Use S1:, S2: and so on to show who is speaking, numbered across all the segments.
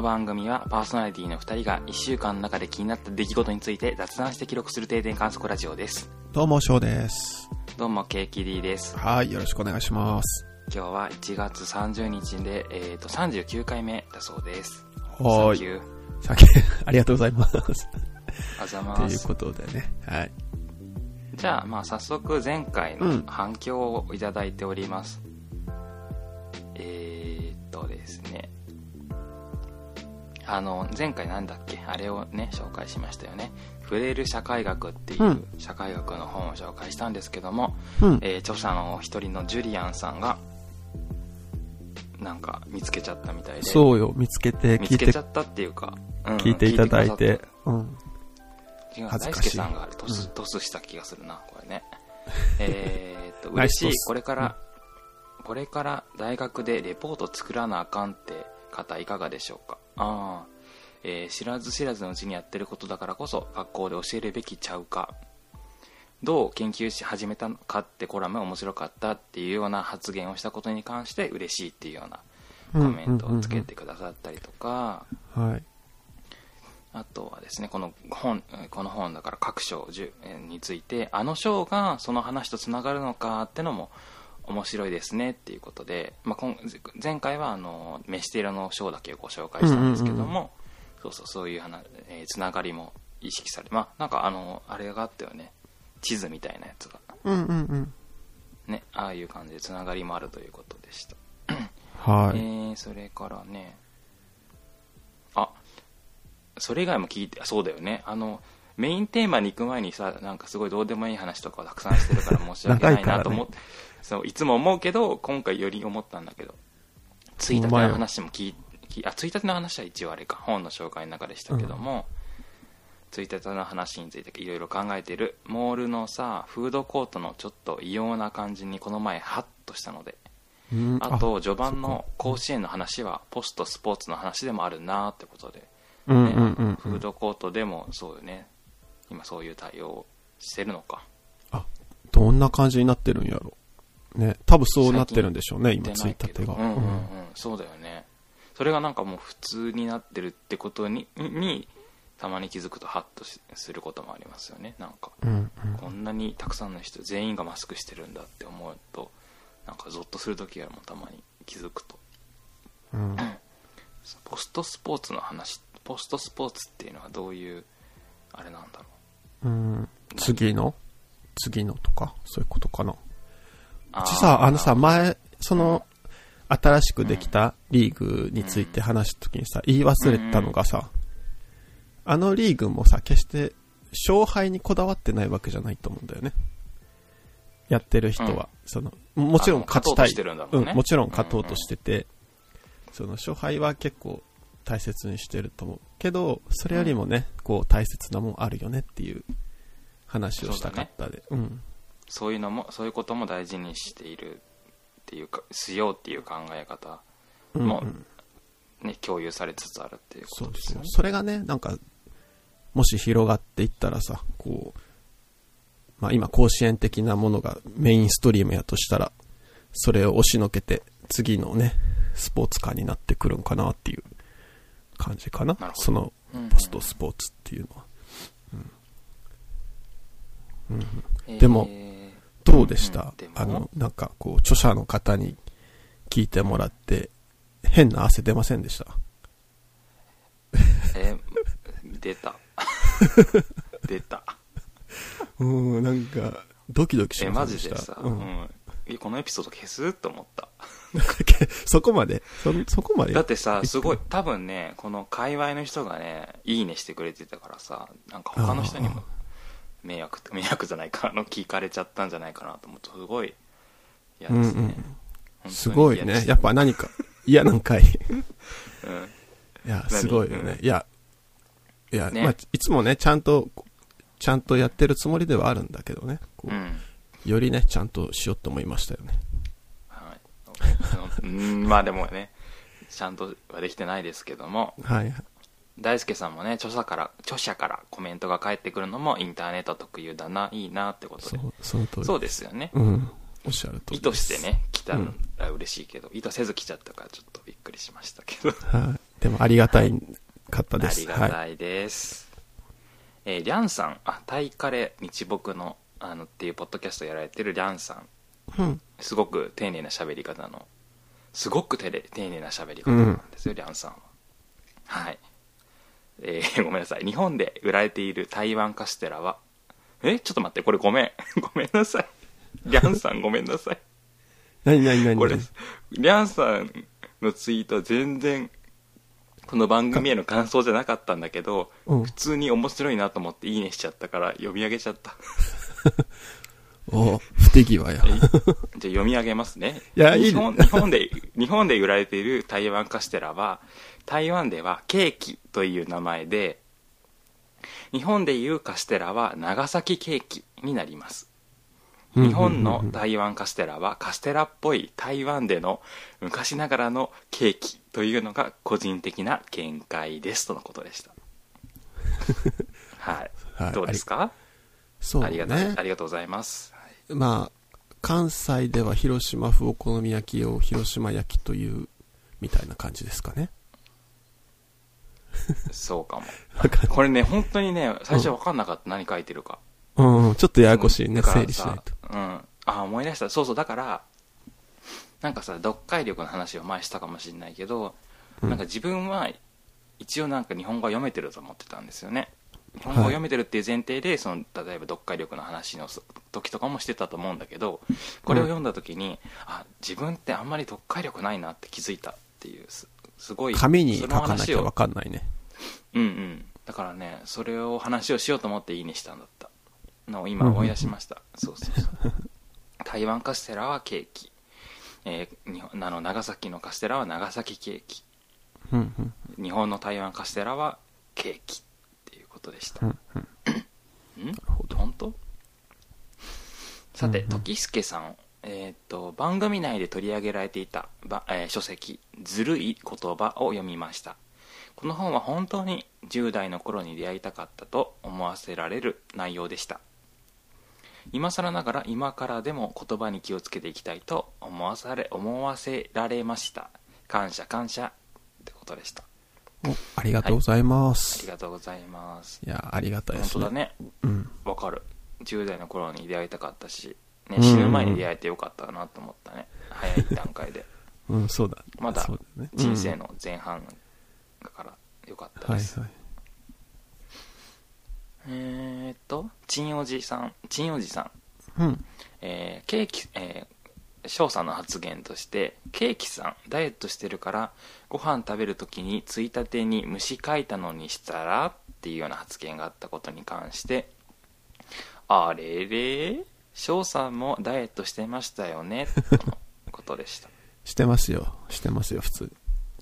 S1: の番組はパーソナリティの2人が1週間の中で気になった出来事について雑談して記録する定点観測ラジオです。
S2: どうも、翔です。
S1: どうも、ケーキ D です。
S2: はい、よろしくお願いします。
S1: 今日は1月30日で、えっ、と、39回目だそうです。
S2: はーい。
S1: サンキュー
S2: ありがとうございます。
S1: あざます。
S2: いうことでね。はい。
S1: じゃあ、まあ、早速前回の
S2: うん
S1: 反響をいただいております。えーっとですね。あの、前回なんだっけ？あれをね、紹介しましたよね。触れる社会学っていううん社会学の本を紹介したんですけども、
S2: うん。
S1: えー著者の一人のジュリアンさんが、なんか見つけちゃったみたいで。
S2: そうよ、見つけて、聞いて
S1: 見つけちゃ、ったっていうか、うん
S2: 聞いていただい
S1: 聞て
S2: て。うん。
S1: 違う、大輔さんがトス、
S2: うん
S1: トスした気がするな、これね。えーっと、嬉しい。これから、これから大学でレポート作らなあかんって方いかがでしょうか？ああ、えー知らず知らずのうちにやってることだからこそ学校で教えるべきちゃうか。どう研究し始めたのかってコラム面白かったっていうような発言をしたことに関して嬉しいっていうようなコメントをつけてくださったりとか、
S2: はい。
S1: あとはですね、この本、この本だから各章10について、あの章がその話とつながるのかってのも面白いですねっていうことで、まあ、今前回はあの、飯テラの章だけをご紹介したんですけども、そうそう、そういう話、えーつながりも意識され、まあ、なんかあの、あれがあったよね、地図みたいなやつが、
S2: うんうんうん。
S1: ね、ああいう感じでつながりもあるということでした。
S2: はい。
S1: えー、それからね、あ、それ以外も聞いて、あそうだよね、あの、メインテーマに行く前にさ、なんかすごいどうでもいい話とかをたくさんしてるから申し訳ないなと思って、そう、いつも思うけど、今回より思ったんだけど、ついたての話も聞い聞いあ、ついたての話は一応あれか、本の紹介の中でしたけども、ついたての話についていろいろ考えている、モールのさ、フードコートのちょっと異様な感じにこの前ハッとしたので、
S2: うん。
S1: あと序盤の甲子園の話はポストスポーツの話でもあるなってことで、
S2: うん
S1: ね
S2: うんうん。
S1: フードコートでもそうよね。今そういう対応をしてるのか。
S2: あ、どんな感じになってるんやろ。ね、多分そうなってるんでしょうね、今、
S1: 出
S2: つ
S1: い
S2: たてが。
S1: うんうん。うん。そうだよねそれがなんかもう普通になってるってことににたまに気づくとハッとしすることもありますよねなんか
S2: うんうん。
S1: こんなにたくさんの人全員がマスクしてるんだって思うとなんかゾッとする時がもたまに気づくと
S2: うん。
S1: ポストスポーツの話ポストスポーツっていうのはどういうあれなんだろ
S2: うん。次の？次のとか、そういうことかな。
S1: う
S2: うちさ、あのさ、
S1: ー
S2: 前、その、新しくできたリーグについて話した時にさ、言い忘れたのがさ、あのリーグもさ、決して勝敗にこだわってないわけじゃないと思うんだよね。やってる人は。その、もちろん勝ちたい。
S1: うとしてるんだもんね
S2: うん、もちろん勝とうとしてて、その勝敗は結構大切にしてると思う。けど、それよりもね、こう大切なもんあるよねっていう話をしたかったで。うん。
S1: そういうのもそういうことも大事にしているっていうかしようっていう考え方
S2: うん
S1: も
S2: うん
S1: ね、共有されつつあるっていうことですすよ。ね
S2: それがね、なんか、もし広がっていったらさ、こう、まあ今甲子園的なものがメインストリームやとしたら、それを押しのけて、次のね、スポーツカーになってくるんかなっていう感じかな。その
S1: うんうん。
S2: ポストスポーツっていうのは。
S1: えー。
S2: でもどうでした、
S1: うん。
S2: あの、なんかこう、著者の方に聞いてもらって、変な汗出ませんでした？
S1: えー出た。出た。
S2: うん、なんか、ドキドキし
S1: え
S2: ました？
S1: マジでさ、
S2: う
S1: うん。このエピソード消す？と思った。
S2: そこまで？そ、そこまで？
S1: だってさすごい多分ねこの界隈の人がねいいねしてくれてたからさなんか他の人にも迷惑 迷惑じゃないかあの聞かれちゃったんじゃないかなと思うとすごい嫌ですね、
S2: うんうん。すごいね。やっぱ何か、嫌なんかい。
S1: うん。
S2: いや、
S1: 何
S2: すごいよね。
S1: う
S2: いや、いや、
S1: ね。
S2: まあ、いつもね、ちゃんと、ちゃんとやってるつもりではあるんだけどね。こう
S1: うん。
S2: よりね、ちゃんとしようと思いましたよね。
S1: はい、うんまあでもねちゃんとはできてないですけども。
S2: はい。
S1: 大輔さんもね著者から著者からコメントが返ってくるのもインターネット特有だないいなってことで
S2: そう、そ
S1: うですよね
S2: うん。おっしゃる
S1: 意。図してね来た
S2: うん
S1: ら嬉しいけど、意図せず来ちゃったからちょっとびっくりしましたけど
S2: はい。でもありがたいかったです。
S1: ありが
S2: はい。
S1: たいです。えーリャンさん、あ、タイカレー日木の、あの、っていうポッドキャストやられてるリャンさん。
S2: うん。
S1: すごく丁寧な喋り方の、すごく丁寧な喋り方なんですよ、リャンさんは。はい。えー ごめんなさい。日本で売られている台湾カステラは、えちょっと待って、これごめん。ごめんなさい。リャンさん ごめんなさい。
S2: なになになに
S1: これ、リャンさんのツイート全然、この番組への感想じゃなかったんだけど、
S2: うん
S1: 普通に面白いなと思っていいねしちゃったから読み上げちゃった。
S2: お不手際や。
S1: じゃあ読み上げますね。
S2: いやいい
S1: 日本日本で、日本で売られている台湾カステラは、台湾ではケーキという名前で、日本でいうカステラは長崎ケーキになります。日本の台湾カステラはカステラっぽい台湾での昔ながらのケーキというのが個人的な見解ですとのことでした。はい。
S2: はい
S1: どうですか？
S2: そう
S1: ありがたい、
S2: ね
S1: あ。りがとうございます。はい
S2: まあ、関西では広島風お好み焼きを広島焼きという、みたいな感じですかね。
S1: そうかも。これね、本当にね、最初分かんなかった、何書いてるか。
S2: うんうん、ちょっとややこしいね、整理しないと。
S1: さうん。あ、思い出した。そうそう、だから、なんかさ、読解力の話を前したかもしれないけど、
S2: うん
S1: なんか自分は、一応なんか日本語は読めてると思ってたんですよね。日本語を読めてるっていう前提で、その、例えば読解力の話の時とかもしてたと思うんだけど、これを読んだ時に、あ、自分ってあんまり読解力ないなって気づいたっていう、すすごい、
S2: 紙に書かなきゃわかんないね。
S1: うんうん。だからねそれを話をしようと思っていいねしたんだった。のを今思い出しました、そうそうそう。台湾カステラはケーキ、えー日本あの長崎のカステラは長崎ケーキ。
S2: うんうん。
S1: 日本の台湾カステラはケーキっていうことでした、
S2: うんうん。
S1: ん？本当？さて、
S2: うんうん。
S1: 時助さん、えーっと番組内で取り上げられていた、ばえー書籍「ずるい言葉」を読みました。この本は本当に10代の頃に出会いたかったと思わせられる内容でした。今更ながら今からでも言葉に気をつけていきたいと思わされ思わせられました。感謝感謝。ってことでした。
S2: おありがとうございま
S1: あ
S2: す。
S1: りがとうございます。
S2: いや、ありがたいですね。
S1: 本当だね。
S2: うん。
S1: わかる。10代の頃に出会いたかったし、ね、
S2: うん
S1: 死ぬ前に出会えてよかったなと思ったね。早い段階で。
S2: うん、そうだ。
S1: まだ人生の前半だからよかったです、
S2: はいはい。
S1: えーっとちんおじさん。ちんおじさん。
S2: うん。
S1: えーケーキえー翔さんの発言としてケーキさんダイエットしてるからご飯食べるときについたてに虫書いたのにしたらっていうような発言があったことに関してあれれ翔さんもダイエットしてましたよねとの ことでした
S2: してますよ。してますよ、普通に。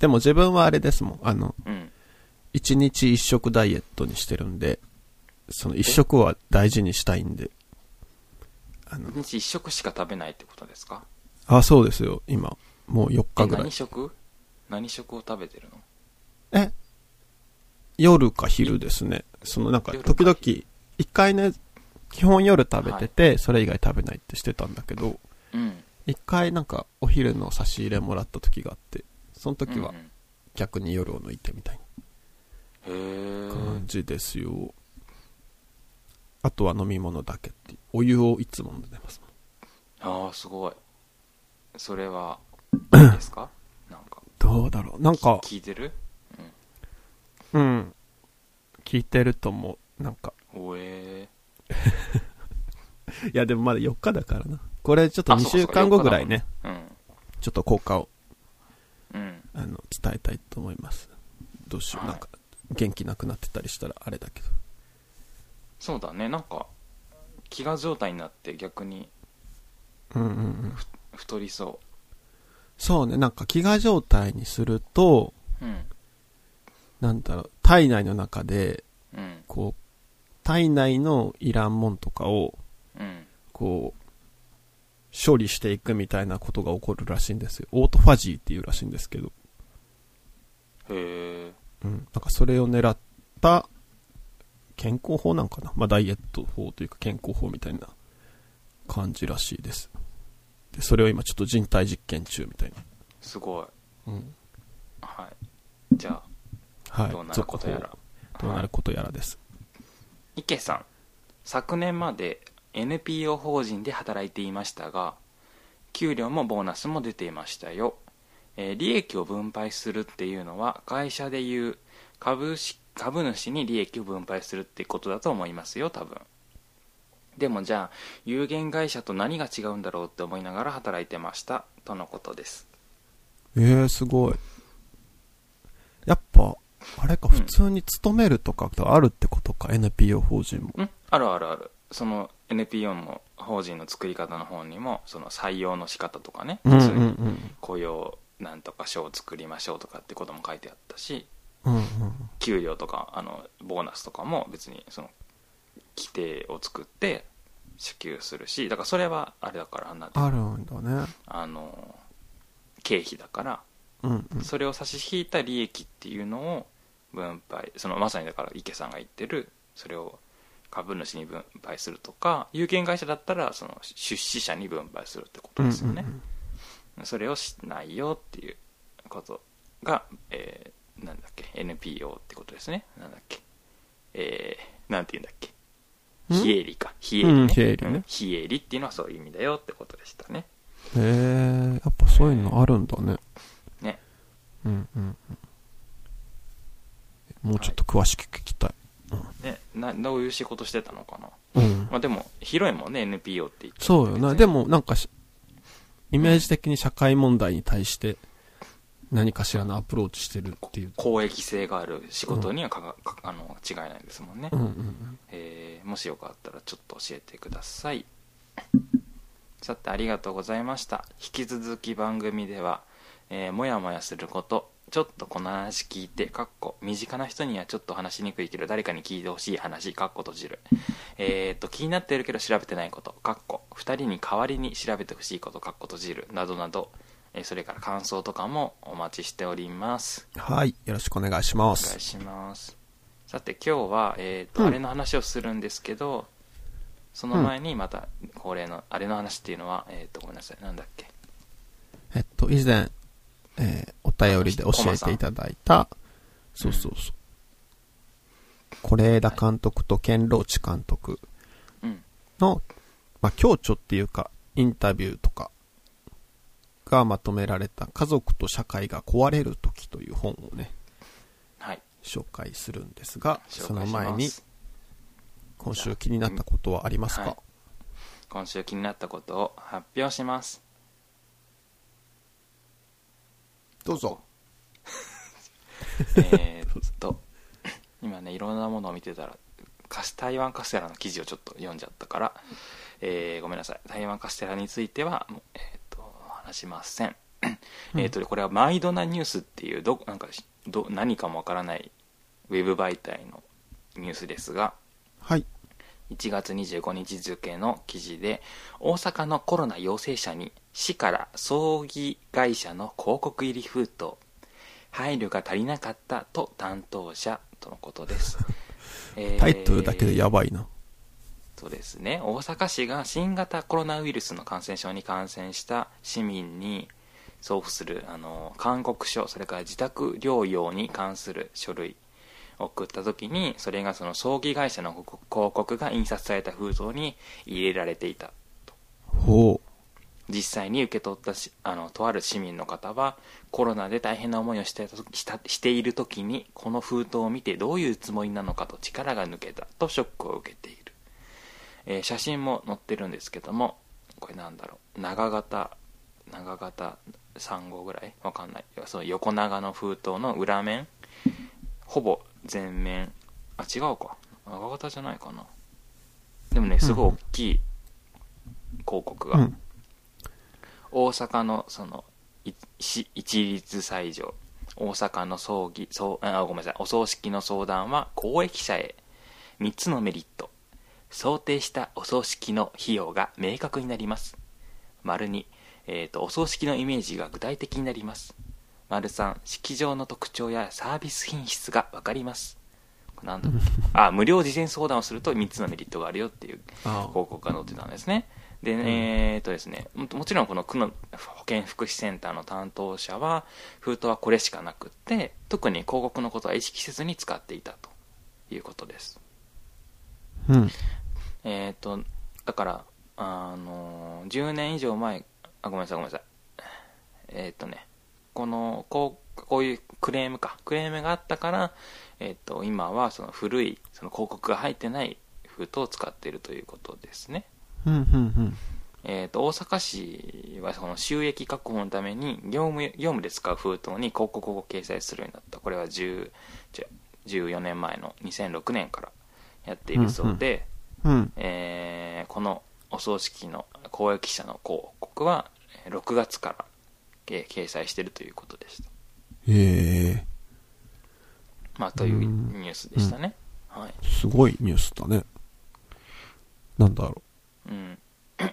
S2: でも自分はあれですもん。あの、
S1: うん
S2: 一日一食ダイエットにしてるんで、その一食は大事にしたいんで。あの
S1: 1、日1食しか食べないってことですか？
S2: あ、そうですよ、今。もう4
S1: え
S2: 日ぐらい
S1: 何。食？何食を食べてるの？
S2: え？夜か昼ですね。そのなんか、
S1: 夜か
S2: 時々、一回ね、基本夜食べてて、それ以外食べないってしてたんだけど、
S1: うん
S2: 一回なんかお昼の差し入れもらった時があって、その時は
S1: うんうん
S2: 逆に夜を抜いてみたいな感じですよ。あとは飲み物だけっていう。お湯をいつも飲んでます。
S1: ああすごいそれは いいですか？なんか
S2: どうだろう。なんか、
S1: 聞いてる？
S2: うん。聞いてると思う。なんか。
S1: おえ
S2: いやでもまだ4日だからな。これちょっと2週間後ぐらいね、
S1: うん。
S2: ちょっと効果を、
S1: うん。
S2: あの、伝えたいと思います。どうしよう。
S1: はい。
S2: なんか、元気なくなってたりしたらあれだけど。
S1: そうだね。なんか飢餓状態になって逆に。
S2: うんうんうん。
S1: 太りそ
S2: そうね、なんか飢餓状態にすると、
S1: ううん。
S2: なんだろう、体内の中で、
S1: うん。
S2: こう、体内のいらんもんとかを、
S1: うん
S2: こう、処理していくみたいなことが起こるらしいんですよ。オートファジーっていうらしいんですけど。
S1: へえ
S2: うん。なんかそれを狙った健康法なんかな？まあダイエット法というか健康法みたいな感じらしいです。で、それを今ちょっと人体実験中みたいな。
S1: すごい
S2: うん。
S1: はいじゃあ
S2: はい。
S1: どうなることやら
S2: どうなることやらです。
S1: 池さん昨年まで NPO 法人で働いていましたが給料もボーナスも出ていましたよ、えー利益を分配するっていうのは会社でいう株し株主に利益を分配するってことだと思いますよ多分。でもじゃあ有限会社と何が違うんだろうって思いながら働いてましたとのことです。
S2: えー、すごい。やっぱ、あれか、普通に勤めるとかあるってことか、NPO 法人も。
S1: んあるあるあるその NPO の法人の作り方の本にもその採用の仕方とかね、
S2: うん。
S1: 雇用なんとか賞を作りましょうとかってことも書いてあったし
S2: うんうん。
S1: 給料とかあのボーナスとかも別にその規定を作って支給するしだからそれはあれだからなんて
S2: あるんだね。
S1: あの経費だから
S2: うんうん。
S1: それを差し引いた利益っていうのを分配そのまさにだから池さんが言ってるそれを株主に分配するとか有限会社だったらその出資者に分配するってことですよね、
S2: うんうん
S1: それをしないよっていうことが、えーなんだっけ NPO ってことですね。なんだっけ。えー、なんて言うんだっけ。
S2: ん？
S1: 非営利か。非営利ね,、
S2: うん非営利ね。
S1: うん非営利っていうのはそういう意味だよってことでしたね。
S2: へえ、やっぱそういうのあるんだね。
S1: ね。
S2: うんうんうん。もうちょっと詳しく聞きたい。
S1: ねなどういう仕事してたのかな
S2: うん。
S1: まあでも広いもんね NPO って言って
S2: そうよな。でもなんかし、イメージ的に社会問題に対して何かしらのアプローチしてるっていう。
S1: 公益性がある仕事にはかが、かあの違いないですもんね、
S2: うんうんうん。
S1: えーもしよかったらちょっと教えてくださいさてありがとうございました引き続き番組では、えーもやもやすることちょっとこの話聞いてかっこ身近な人にはちょっと話しにくいけど誰かに聞いてほしい話かっこ閉じる。えー、と気になっているけど調べてないこと。かっこ2人に代わりに調べてほしいことかっこ閉じる。などなど、えーそれから感想とかもお待ちしております。
S2: はい。よろしくお願いします。
S1: お願いします。さて今日は、えーと
S2: うん。
S1: あれの話をするんですけどその前にまた恒例のあれの話っていうのは、えー、とごめんなさい。なんだっけ？
S2: えっと、以前、えーお便りで教えていただいた、そうそうそう。是枝監督と健郎地監督
S1: うん。
S2: の、まあ、強調っていうか、インタビューとかがまとめられた家族と社会が壊れる時という本をね、
S1: はい。
S2: 紹介するんですが、その前に、今週気になったことはありますか、
S1: はい。今週気になったことを発表します
S2: どうぞ。
S1: えーっと今ねいろんなものを見てたらカス台湾カステラの記事をちょっと読んじゃったから、えーごめんなさい台湾カステラについてはもう、えーっと話しませんえーっとこれはマイドナニュースっていうどなんかしど何かもわからないウェブ媒体のニュースですが
S2: はい。
S1: 1月25日付の記事で大阪のコロナ陽性者に市から葬儀会社の広告入り封筒配慮が足りなかったと担当者とのことです、えー
S2: タイトルだけでやばいな。
S1: そうですね大阪市が新型コロナウイルスの感染症に感染した市民に送付するあの勧告書それから自宅療養に関する書類を送った時にそれがその葬儀会社の広告が印刷された封筒に入れられていた
S2: ほ
S1: 実際に受け取ったしあのとある市民の方はコロナで大変な思いをしてたしたしている時にこの封筒を見てどういうつもりなのかと力が抜けたとショックを受けている、えー写真も載ってるんですけどもこれなんだろう。長型長型3号ぐらい？わかんない。その横長の封筒の裏面ほぼ全面。あ違うか。長型じゃないかな。でもねすごい大きい広告
S2: う。
S1: が、
S2: うん。
S1: 大阪のその一律斎場大阪の葬儀そうあごめんなさい。お葬式の相談は公益者へ。3つのメリット。想定したお葬式の費用が明確になります。丸2、えーとお葬式のイメージが具体的になります丸3式場の特徴やサービス品質が分かります。だ。あ無料事前相談をすると3つのメリットがあるよっていう
S2: あ
S1: 広告が載ってたんですね。で、えーっとですねももちろんこの区の保健福祉センターの担当者は封筒はこれしかなくって特に広告のことは意識せずに使っていたということです。
S2: うん。
S1: えーっとだからあの10年以上前あごめんなさいごめんなさい。えーっとねこのこうこういうクレームかクレームがあったから、えーっと今はその古いその広告が入ってない封筒を使っているということですね
S2: うん、うん、
S1: えー、と大阪市はその収益確保のために業務業務で使う封筒に広告を掲載するようになったこれは10じゃ14年前の2006年からやっているそうで、
S2: うん。うん。
S1: えーこのお葬式の公益者の広告はえー6月から、えー掲載しているということでした、
S2: へえ、
S1: まあ、というニュースでしたね、はい
S2: すごいニュースだね。なんだろ
S1: うん、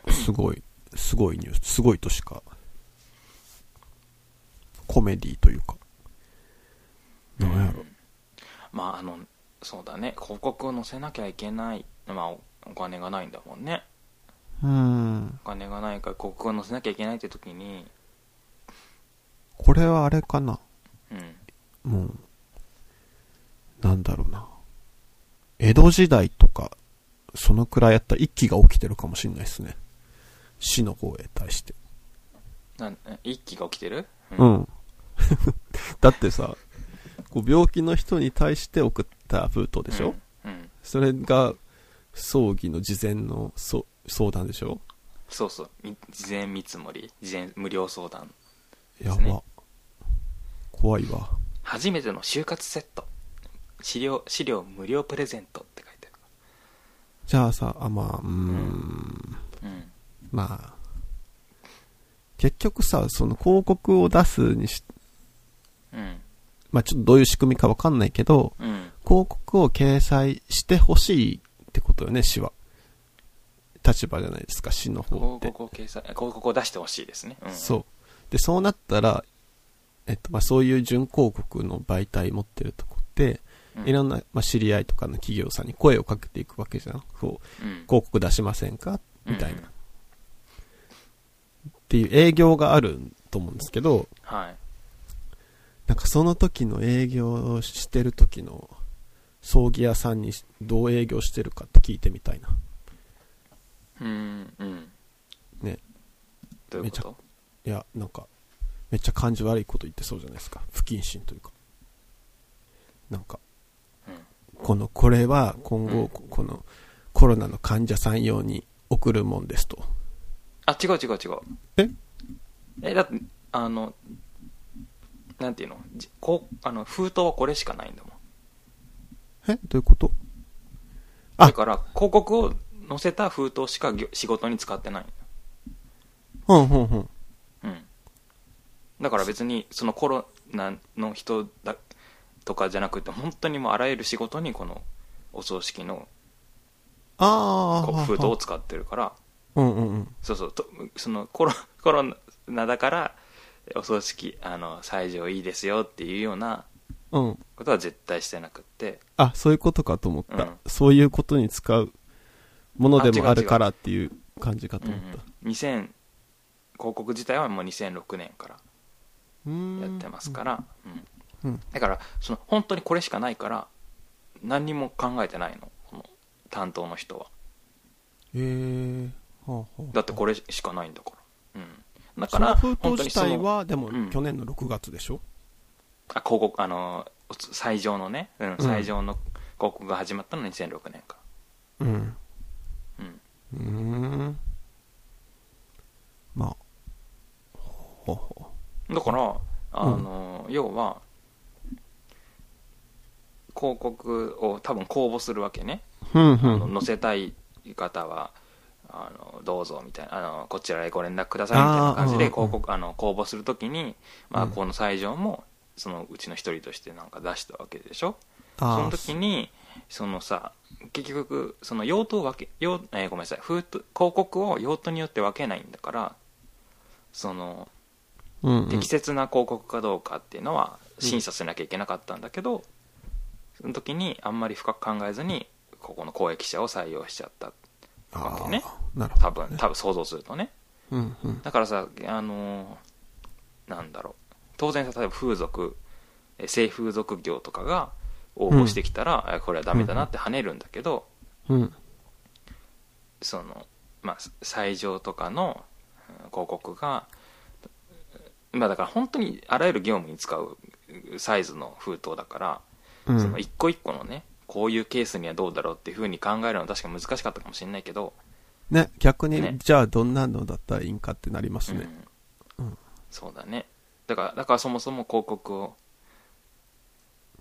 S2: う。すごい、すごいニュース。すごいとしか。コメディというか。なんやろ。
S1: まああのそうだね広告を載せなきゃいけない、まあ、おお金がないんだもんね
S2: うん。
S1: お金がないから広告を載せなきゃいけないって時に
S2: これはあれかな。
S1: うん
S2: もう、なんだろうな。江戸時代とか、そのくらいやったら一気が起きてるかもしれないですね。死の方へ対して。
S1: なん一気が起きてる？
S2: うん。だってさ、こう病気の人に対して送った封筒でしょ、
S1: うん、うん
S2: それが、葬儀の事前のそ相談でしょ？
S1: そうそうみ事前見積もり事前無料相談
S2: や
S1: すね
S2: ば。怖いわ。
S1: 初めての就活セット資料資料無料プレゼントって書いて
S2: じゃあさ、あ、まあ、うーん、
S1: あるうん
S2: まあ、結局さ、その広告を出すにし、
S1: うん
S2: まあちょっとどういう仕組みかわかんないけど、
S1: うん
S2: 広告を掲載してほしいってことよね、市は。立場じゃないですか、市の方って。
S1: 広告を掲載広告を出してほしいですね、うん、
S2: そう。で、そうなったら、えっと、まあ、そういう準広告の媒体持ってるとこって、
S1: うん
S2: いろんな、まあ、知り合いとかの企業さんに声をかけていくわけじゃん。こう、
S1: うん
S2: 広告出しませんか？みたいな。
S1: うん
S2: っていう営業があると思うんですけど、
S1: はい
S2: なんかその時の営業をしてる時の葬儀屋さんにどう営業してるかって聞いてみたいな。
S1: うんうん
S2: ね。
S1: どういうこと？
S2: いや、なんか、めっちゃ感じ悪いこと言ってそうじゃないですか。不謹慎というか。なんか、
S1: うん
S2: この、これは今後、
S1: うん。
S2: ここのコロナの患者さん用に送るもんですと。
S1: あ違う違う違う。
S2: え？
S1: えだってあのなんていうの？じこうあの封筒はこれしかないんだもん。
S2: え？どういうこと？あ！
S1: だから広告を載せた封筒しか仕事に使ってない
S2: うん、うん、うん。
S1: うんだから別にそのコロナの人だとかじゃなくて本当にもうあらゆる仕事にこのお葬式の
S2: ああ、
S1: 封筒を使ってるから
S2: うんうんうん。
S1: そうそうとそのコロ コロナだからお葬式あの西条いいですよっていうような
S2: うん。
S1: ことは絶対してなくって
S2: あ、そういうことかと思った。
S1: うん
S2: そういうことに使うものでも
S1: あ
S2: るからっていう感じかと
S1: うん
S2: 思った。
S1: うん、2000広告自体はもう2006年からやってますから、うん。
S2: うん。
S1: だからその本当にこれしかないから何にも考えてないのこの担当の人は。
S2: へえ。はあはあ
S1: だってこれしかないんだから、うん、だ
S2: その
S1: から
S2: 封筒自体は、でも
S1: うん。
S2: 去年の6月でしょ？
S1: あ広告あの最上のね、うん
S2: ん。
S1: 最上の広告が始まったのは2006年か。
S2: うん。
S1: うん。
S2: うーん。まあ。ほうほ
S1: だからあの、要は広告を多分公募するわけね、
S2: う。うん。う
S1: あの
S2: ん。
S1: 載せたい方はあのどうぞみたいなあのこちらへご連絡くださいみたいな感じで広告あの公募するときに、まあ、
S2: うん。
S1: この西条もそのうちの一人としてなんか出したわけでしょ。そ
S2: あ
S1: の時にそのさ結局その用途を分け用、えーごめんなさい。封筒広告を用途によって分けないんだからその
S2: うんうん
S1: 適切な広告かどうかっていうのは審査しなきゃいけなかったんだけど、その時にあんまり深く考えずにここの公益者を採用しちゃった。わけね
S2: あーなるほど、
S1: 多分多分想像するとね。
S2: うんうん。
S1: だからさあのーなんだろう。当然さ例えば風俗え性風俗業とかが応募してきたら、あこれはダメだなって跳ねるんだけど、
S2: うん。
S1: そのまあ最上とかのうん広告がまあだから本当にあらゆる業務に使うサイズの封筒だから、
S2: うん。
S1: その一個一個のねこういうケースにはどうだろうっていうふうに考えるのは確か難しかったかもしれないけど、
S2: ね、逆に、
S1: ね
S2: じゃあどんなのだったらいいんかってなりますね。
S1: うん
S2: うん
S1: そうだねだからだからそもそも広告を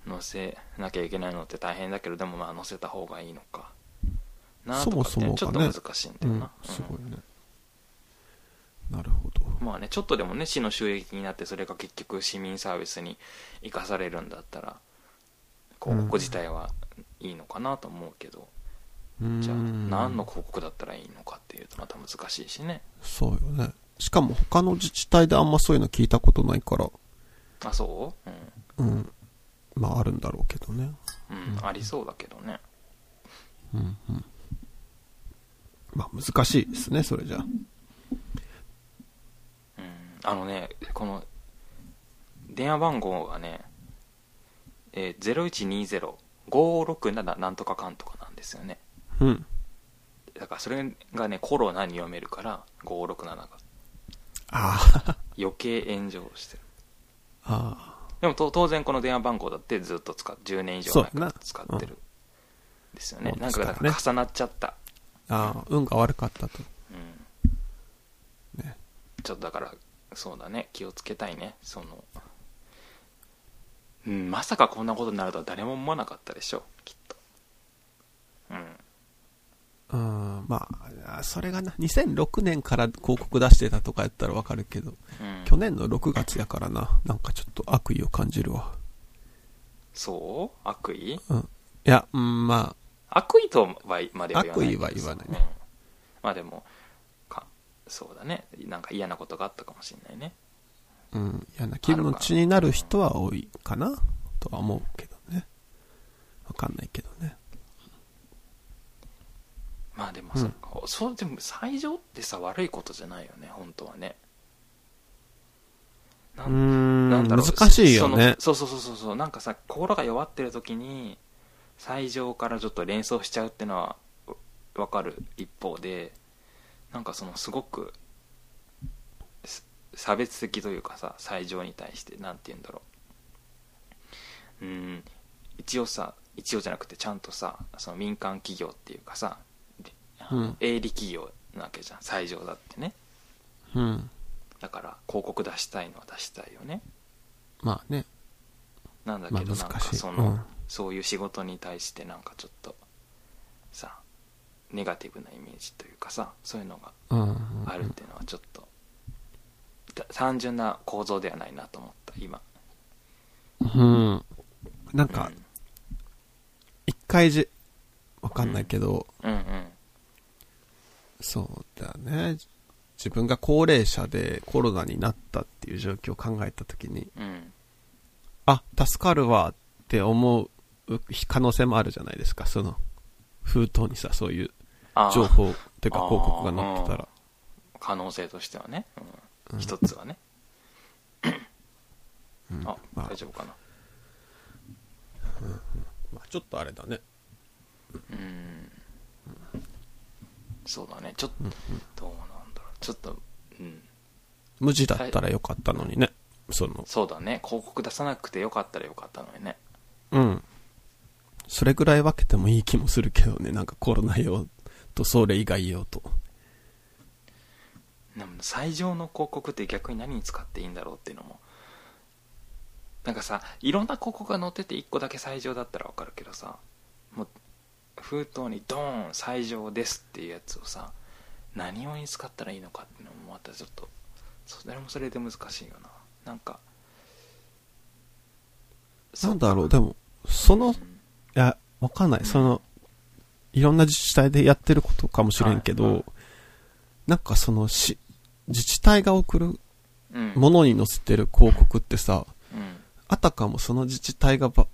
S1: 載せなきゃいけないのって大変だけどでもまあ載せた方がいいのかなとかって
S2: そもそもがね
S1: ちょっと難しいんだ
S2: うん
S1: よな、。
S2: すごいね。なるほど。
S1: まあねちょっとでもね市の収益になってそれが結局市民サービスに生かされるんだったら広告自体はいいのかなと思うけど、じゃあ何の広告だったらいいのかっていうとまた難しいしね
S2: そうよね。しかも他の自治体であんまそういうの聞いたことないから、
S1: あそう？うん、
S2: うん。まああるんだろうけどね。
S1: うん、ありそうだけどね
S2: うんうん。まあ難しいですね、それじゃあ。
S1: うんあのねこの電話番号がね、えー、0120-567なんとかかんとかなんですよね。
S2: うん。
S1: だからそれがねコロナに読めるから567が。
S2: ああ、
S1: 余計炎上してる。
S2: あ
S1: でもと当然この電話番号だってずっと使っ10年以上前から使ってる。ですよね。
S2: うん。
S1: なんかだから重なっちゃった、
S2: あ、ああ、運が悪かったと。
S1: うん。
S2: ね。
S1: ちょっとだからそうだね。気をつけたいね。そのうんまさかこんなことになるとは誰も思わなかったでしょきっと。うん。
S2: うん、まあ、それがな、2006年から広告出してたとかやったらわかるけど、
S1: うん。
S2: 去年の6月やからな、なんかちょっと悪意を感じるわ。
S1: そう？悪意？
S2: うん。いや、うん、ま
S1: 悪意とはまでは言わない
S2: 悪意は言わないね。
S1: うん。まあでもかそうだね。なんか嫌なことがあったかもしれないね。
S2: あ、うん、嫌な気持ちになる人は多いかな、とは思うけどね。わかんないけどね。
S1: まあでもそ,、うそうでも最上ってさ悪いことじゃないよね本当はね。な
S2: ん、
S1: なんだろう
S2: 難しいよね。
S1: そのそうそうそうそうそう。なんかさ心が弱ってる時に最上からちょっと連想しちゃうってのはうわかる一方でなんかそのすごくす差別的というかさ最上に対してなんて言うんだろう。うん一応さ一応じゃなくてちゃんとさその民間企業っていうかさ、
S2: うん。
S1: 営利企業なわけじゃん最上だってね。
S2: うん。
S1: だから広告出したいのは出したいよね。
S2: まあね。
S1: なんだけど、
S2: まあ
S1: なんかその、
S2: うん。
S1: そういう仕事に対してなんかちょっとさネガティブなイメージというかさそういうのが
S2: うん、うん。
S1: あるっていうのはちょっと、た単純な構造ではないなと思った今
S2: うん。なんか、
S1: うん
S2: 一回じ、わかんないけど、
S1: うんうん
S2: そうだね。自分が高齢者でコロナになったっていう状況を考えたときに、
S1: うん
S2: あ、助かるわって思う可能性もあるじゃないですか。その、封筒にさ、そういう情報というか広告が載ってたら。
S1: 可能性としてはね、うん。
S2: うん。
S1: 一つはね、
S2: うん。
S1: あ、
S2: まあ。
S1: 大丈夫かな。
S2: まあちょっとあれだね。
S1: うん。そうだね。ちょっと、どうなんだろう。ちょっとうん。
S2: 無地だったらよかったのにね。その、
S1: そうだね。広告出さなくてよかったらよかったのにね。
S2: うん。それぐらい分けてもいい気もするけどね。なんかコロナ用とそれ以外用と。
S1: でも最上の広告って逆に何に使っていいんだろうっていうのもなんかさいろんな広告が載ってて1個だけ最上だったら分かるけどさもう封筒にドーン最上ですっていうやつをさ何用に使ったらいいのかっていうのもまたちょっとそれもそれで難しいよななんか
S2: なんだろう、でも、その、いや、わかんない。その、いろんな自治体でやってることかもしれんけど、
S1: はいはい。
S2: なんかそのし、自治体が送る
S1: うん。
S2: ものに載せてる広告ってさ、
S1: うん。
S2: あたかもその自治体がば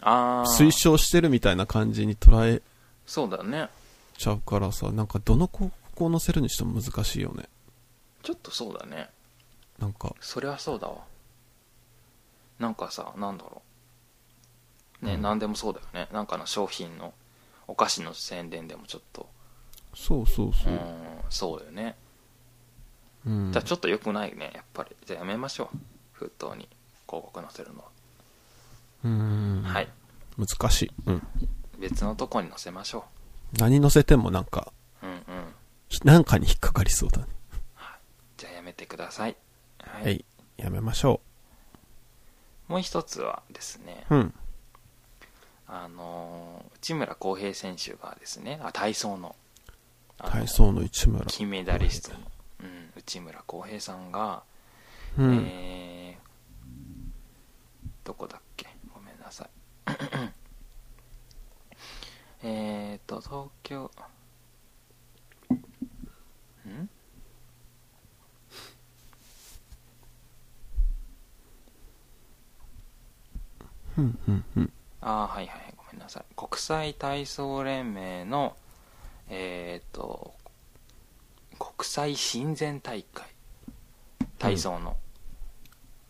S2: 推奨してるみたいな感じに捉え
S1: そうだね。
S2: ちゃうからさ、なんかどの広告を載せるにしても難しいよね。
S1: ちょっとそうだね。
S2: なんか、
S1: それはそうだわ。なんかさなんだろう。ね、
S2: うん。
S1: 何でもそうだよね。なんかの商品のお菓子の宣伝でもちょっと
S2: そうそうそうう。
S1: んそうよね
S2: うん。
S1: じゃあちょっと良くないねやっぱりじゃあやめましょう封筒に広告載せるのは、
S2: うん。
S1: はい
S2: 難しい。うん。
S1: 別のとこに載せましょ
S2: 何載せてもなんか、
S1: ううんうん
S2: ひなんかに引っかかりそうだね。
S1: じゃあやめてくださいは
S2: はい。やめましょ
S1: もう一つはですね
S2: う。うん。
S1: あのー内村航平選手がですねあ体操の
S2: 体操の市村。
S1: 金メダリストの、うん、内村航平さんが、
S2: うん。
S1: えーどこだっけ？ごめんなさい えっと東京ん？
S2: うん、うん、うん。
S1: ああはいはいごめんなさい。国際体操連盟のえっ、と国際親善大会。体操の、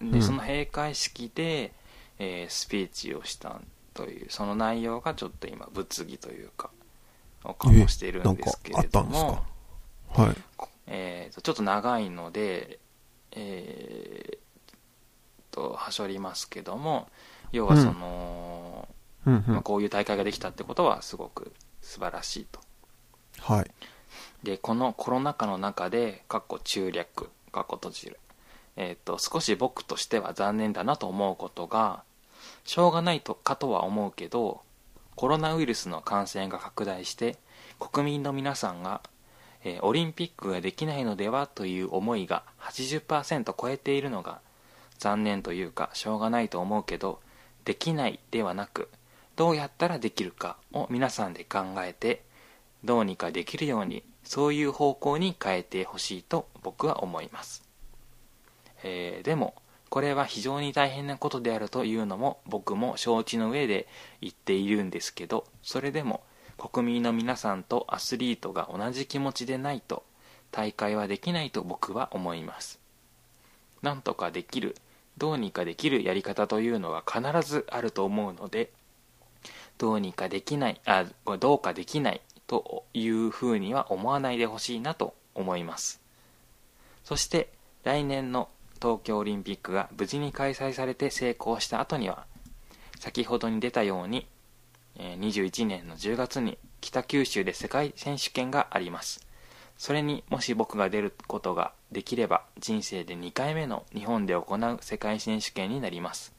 S1: で
S2: うん。
S1: その閉会式で、えースピーチをしたというその内容がちょっと今物議というかを醸しているんですけれども
S2: はい。
S1: えーとちょっと長いのでえーとはしょりますけども要はその、
S2: うん、う
S1: まあ、
S2: ん。
S1: こういう大会ができたってことはすごく素晴らしいと
S2: はい。
S1: でこのコロナ禍の中でかっこ中略かっこ閉じるえっ、と少し僕としては残念だなと思うことがしょうがないとかとは思うけどコロナウイルスの感染が拡大して国民の皆さんが、えーオリンピックができないのではという思いが80%超えているのが残念というかしょうがないと思うけどできないではなくどうやったらできるかを皆さんで考えてどうにかできるようにそういう方向に変えてほしいと僕は思います、えーでもこれは非常に大変なことであるというのも僕も承知の上で言っているんですけどそれでも国民の皆さんとアスリートが同じ気持ちでないと大会はできないと僕は思います。なんとかできるどうにかできるやり方というのは必ずあると思うのでどうにかできないあどうかできないというふうには思わないでほしいなと思います。そして来年の東京オリンピックが無事に開催されて成功した後には先ほどに出たように21年の10月に北九州で世界選手権があります。それにもし僕が出ることができれば人生で2回目の日本で行う世界選手権になります。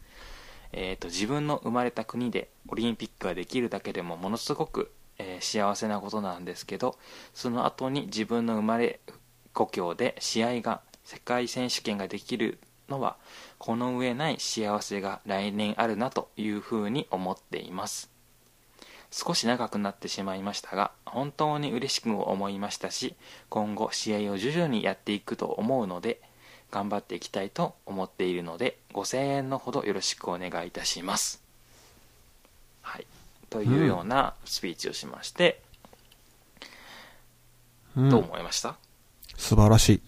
S1: えー、と自分の生まれた国でオリンピックができるだけでもものすごく、えー幸せなことなんですけどその後に自分の生まれ故郷で試合が世界選手権ができるのはこの上ない幸せが来年あるなというふうに思っています。少し長くなってしまいましたが本当に嬉しくも思いましたし今後試合を徐々にやっていくと思うので頑張っていきたいと思っているので5000円のほどよろしくお願いいたします。はい。というようなスピーチをしまして、
S2: うん。
S1: どう思いました？
S2: 素晴らしい。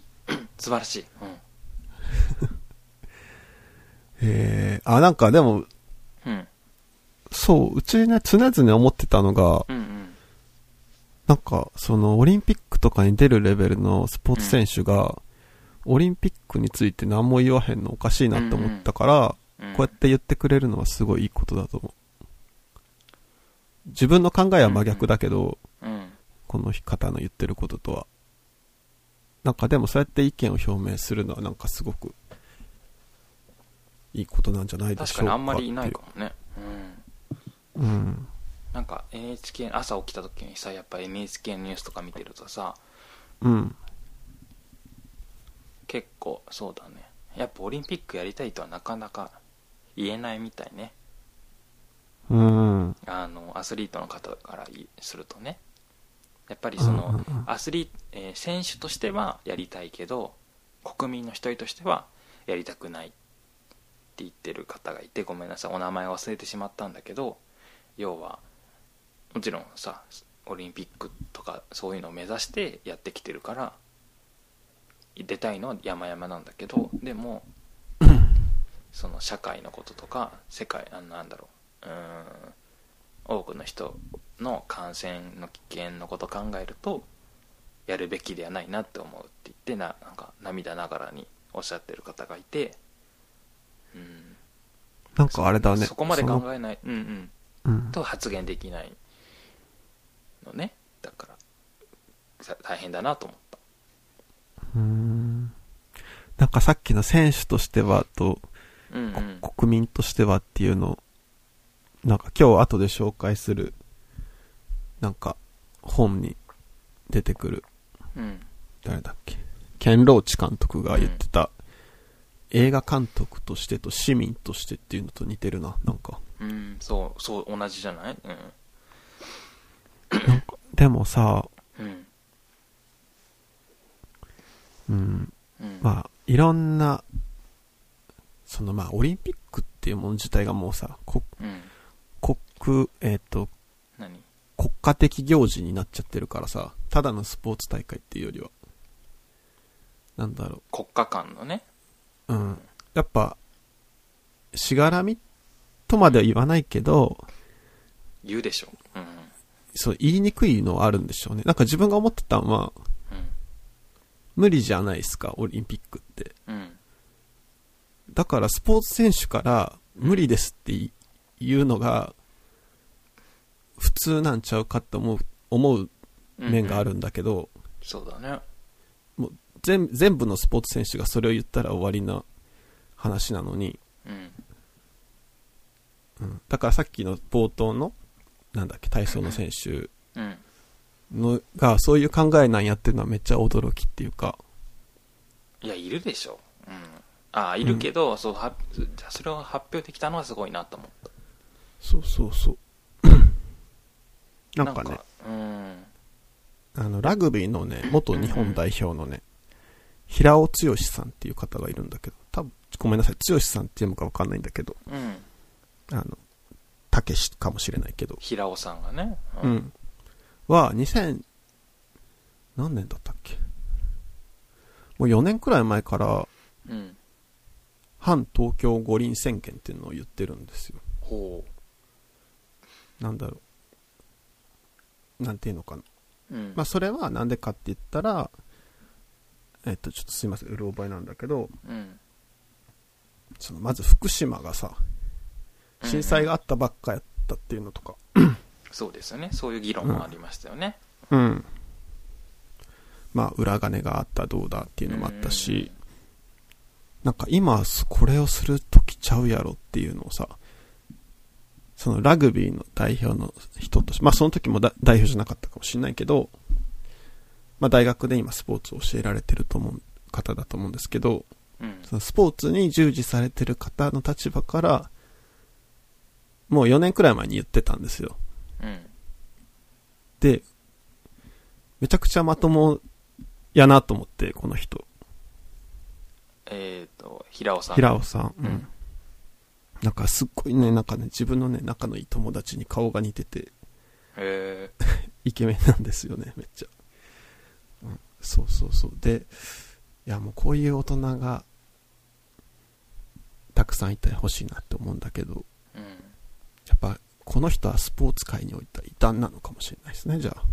S1: 素晴らしい、
S2: えー、あ、なんかでも、
S1: うん、うん
S2: そう、うちね、常々思ってたのが、
S1: うんうん
S2: なんか、その、オリンピックとかに出るレベルのスポーツ選手が、オリンピックについて何も言わへんのおかしいなって思ったから、
S1: うん
S2: こうやって言ってくれるのはすごいいいことだと思う。自分の考えは真逆だけど、
S1: うん
S2: この方の言ってることとは。なんかでもそうやって意見を表明するのはなんかすごく、いいことなんじゃないでしょうか。
S1: 確かにあんまりいないかもねなんか NHK 朝起きた時にさやっぱ NHK ニュースとか見てるとさ
S2: うん。
S1: 結構そうだねやっぱオリンピックやりたいとはなかなか言えないみたいね
S2: うん。
S1: あのアスリートの方からするとねやっぱりその、アスリート、えー選手としてはやりたいけど国民の一人としてはやりたくないって言ってる方がいてごめんなさいお名前忘れてしまったんだけど要はもちろんさオリンピックとかそういうのを目指してやってきてるから出たいのは山々なんだけどでも その社会のこととか世界あなんだろううーん多くの人の感染の危険のことを考えるとやるべきではないなって思うって言ってななんか涙ながらにおっしゃってる方がいて、うん、
S2: なんかあれだね。
S1: そこまで考えない、うんうん、
S2: うん。
S1: と発言できないのね。だからさ大変だなと思った。
S2: うーん。なんかさっきの選手としてはと、
S1: うんうん。
S2: こ国民としてはっていうのを、なんか今日後で紹介する、なんか本に出てくる、
S1: うん。
S2: 誰だっけ、ケンローチ監督が言ってた、映画監督としてと市民としてっていうのと似てるな、なんか。
S1: うんそうそう同じじゃない？うん。
S2: でもさ、
S1: うん。
S2: うん、
S1: うん。
S2: まあ、いろんな、そのまあ、オリンピックっていうもの自体がもうさ、国、
S1: うん。
S2: 国、えっ、と、
S1: 何？
S2: 国家的行事になっちゃってるからさ、ただのスポーツ大会っていうよりは、なんだろ
S1: 国家間のね。
S2: う、うん。やっぱ、しがらみとまでは言わないけど、
S1: 言うでしょ。うん。
S2: そう、言いにくいのはあるんでしょうね。なんか自分が思ってたのは、無理じゃないですか、オリンピックって。
S1: うん。うん
S2: だからスポーツ選手から無理ですってい言うのが普通なんちゃうかって思う、思う面があるんだけど、
S1: そうだね。
S2: 全全部のスポーツ選手がそれを言ったら終わりな話なのに、
S1: うん
S2: うん、だからさっきの冒頭の、なんだっけ、体操の選手
S1: うん。
S2: のがそういう考えなんやってるのはめっちゃ驚きっていうか、
S1: いやいるでしょ。うん。ああいるけど、そうはじゃあそれを発表できたのはすごいなと思った。
S2: そうそうそう。なんかね、
S1: うん。
S2: あの、ラグビーのね、元日本代表のね、平尾剛さんっていう方がいるんだけど、多分、ごめんなさい、剛さんっていうのかわかんないんだけど、
S1: うん
S2: あの、たけしかもしれないけど、
S1: 平尾さんがね。
S2: うん。は、2000、何年だったっけ？もう4年くらい前から、
S1: うん。
S2: 反東京五輪宣言っていうのを言ってるんですよ。
S1: ほ
S2: なんだろう。なんていうのかな。
S1: ううん。
S2: まあ、それはなんでかって言ったら、えっと、ちょっとすいません、うる覚えなんだけど、
S1: うん。
S2: その、まず福島がさ、震災があったばっかやったっていうのとか、
S1: そうですよね。そういう議論もありましたよね。
S2: うん。まあ、裏金があったどうだっていうのもあったし、なんか今、これをするときちゃうやろっていうのをさ、そのラグビーの代表の人として、まあその時もだ代表じゃなかったかもしれないけど、まあ大学で今スポーツを教えられてると思う方だと思うんですけど、
S1: うん。
S2: そのスポーツに従事されてる方の立場から、もう4年くらい前に言ってたんですよ。
S1: うん
S2: で、めちゃくちゃまともやなと思って、この人。
S1: えっと平尾さん
S2: 平尾さん。う
S1: うん
S2: ん。なんかすっごいね、なんかね、自分のね、仲のいい友達に顔が似てて、
S1: へ
S2: イケメンなんですよね、めっちゃ。うん、そうそうそう。で、いやもうこういう大人が、たくさんいてほしいなって思うんだけど、やっぱ、この人はスポーツ界においては異端なのかもしれないですね、じゃあ。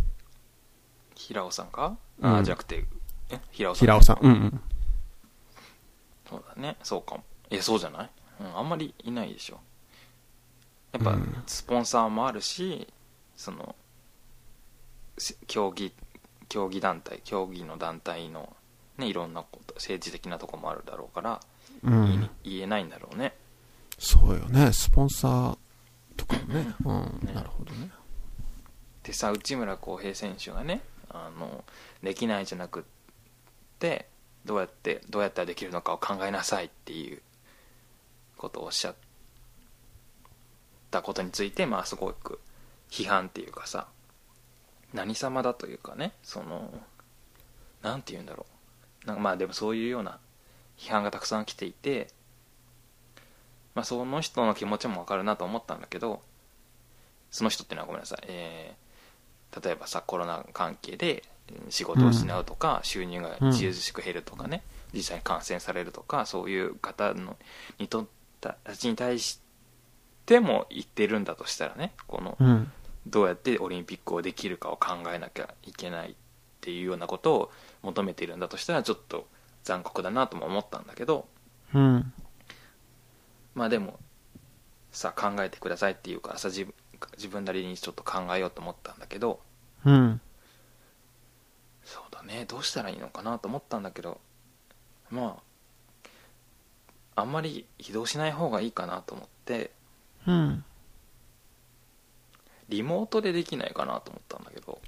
S1: 平尾さんか？
S2: うん。
S1: ああじゃなくてえ？平尾さん。
S2: 平尾さん。うんうん。
S1: そうだね。そうかも。えそうじゃない、うん、あんまりいないでしょ。やっぱ
S2: うん。
S1: スポンサーもあるしそのせ競技競技団体競技の団体のねいろんなこと政治的なとこもあるだろうから、
S2: うん。
S1: に。言えないんだろうね。
S2: そうよね、スポンサーとかもね。うん、
S1: ね
S2: なるほどね。
S1: でさ内村航平選手がねあのできないじゃなくってどうやってどうやったらできるのかを考えなさいっていうことをおっしゃったことについてまあすごく批判っていうかさ何様だというかねそのなんて言うんだろうなんかまあでもそういうような批判がたくさん来ていてまあその人の気持ちもわかるなと思ったんだけどその人っていうのはごめんなさい、えー例えばさコロナ関係でうん仕事を失うとか、収入が著しく減るとかね、実際に感染されるとかそういう方のにとったちに対しても言ってるんだとしたらねこの
S2: うん。
S1: どうやってオリンピックをできるかを考えなきゃいけないっていうようなことを求めているんだとしたらちょっと残酷だなとも思ったんだけど
S2: うん。
S1: まあでもさ考えてくださいっていうからさ自分自分なりにちょっと考えようと思ったんだけど
S2: うん。
S1: そうだねどうしたらいいのかなと思ったんだけどまああんまり移動しない方がいいかなと思って
S2: うん。
S1: リモートでできないかなと思ったんだけど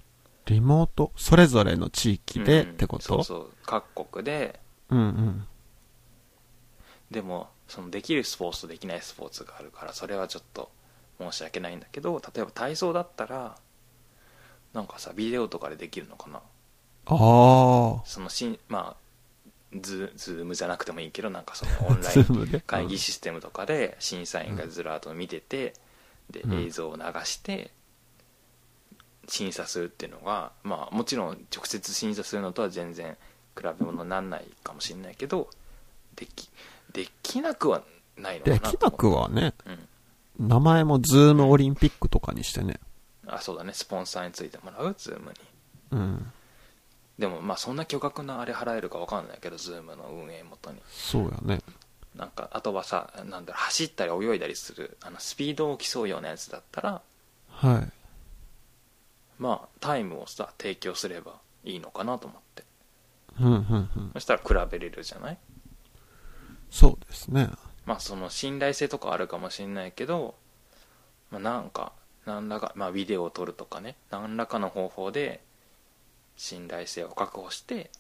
S2: リモート？それぞれの地域で
S1: うん
S2: ってこと？
S1: そうそう各国で
S2: うんうん。
S1: でもそのできるスポーツとできないスポーツがあるからそれはちょっと申し訳ないんだけど例えば体操だったらなんかさビデオとかでできるのかな？
S2: ああ。
S1: そのしんまあズズームじゃなくてもいいけどなんかその オンライン会議システムとかで審査員がずらっと見てて、で
S2: うん。
S1: 映像を流して審査するっていうのが、まあ、もちろん直接審査するのとは全然比べ物にならないかもしれないけどできできなくはないのか
S2: で
S1: なと思って
S2: きなくはね、
S1: うん、
S2: 名前も Zoom オリンピックとかにしてね。
S1: あそうだねスポンサーについてもらう Zoom に
S2: うん。
S1: でもまあそんな巨額なあれ払えるか分かんないけど Zoom の運営元に
S2: そうやね。
S1: なんかあとはさなんだろう走ったり泳いだりするあのスピードを競うようなやつだったら
S2: はい。
S1: まあタイムをさ提供すればいいのかなと思って
S2: うんうんうん。
S1: そしたら比べれるじゃない？
S2: そうですね。
S1: まあその信頼性とかあるかもしれないけど、まあ、なんか何らか、まあ、ビデオを撮るとかね何らかの方法で信頼性を確保して、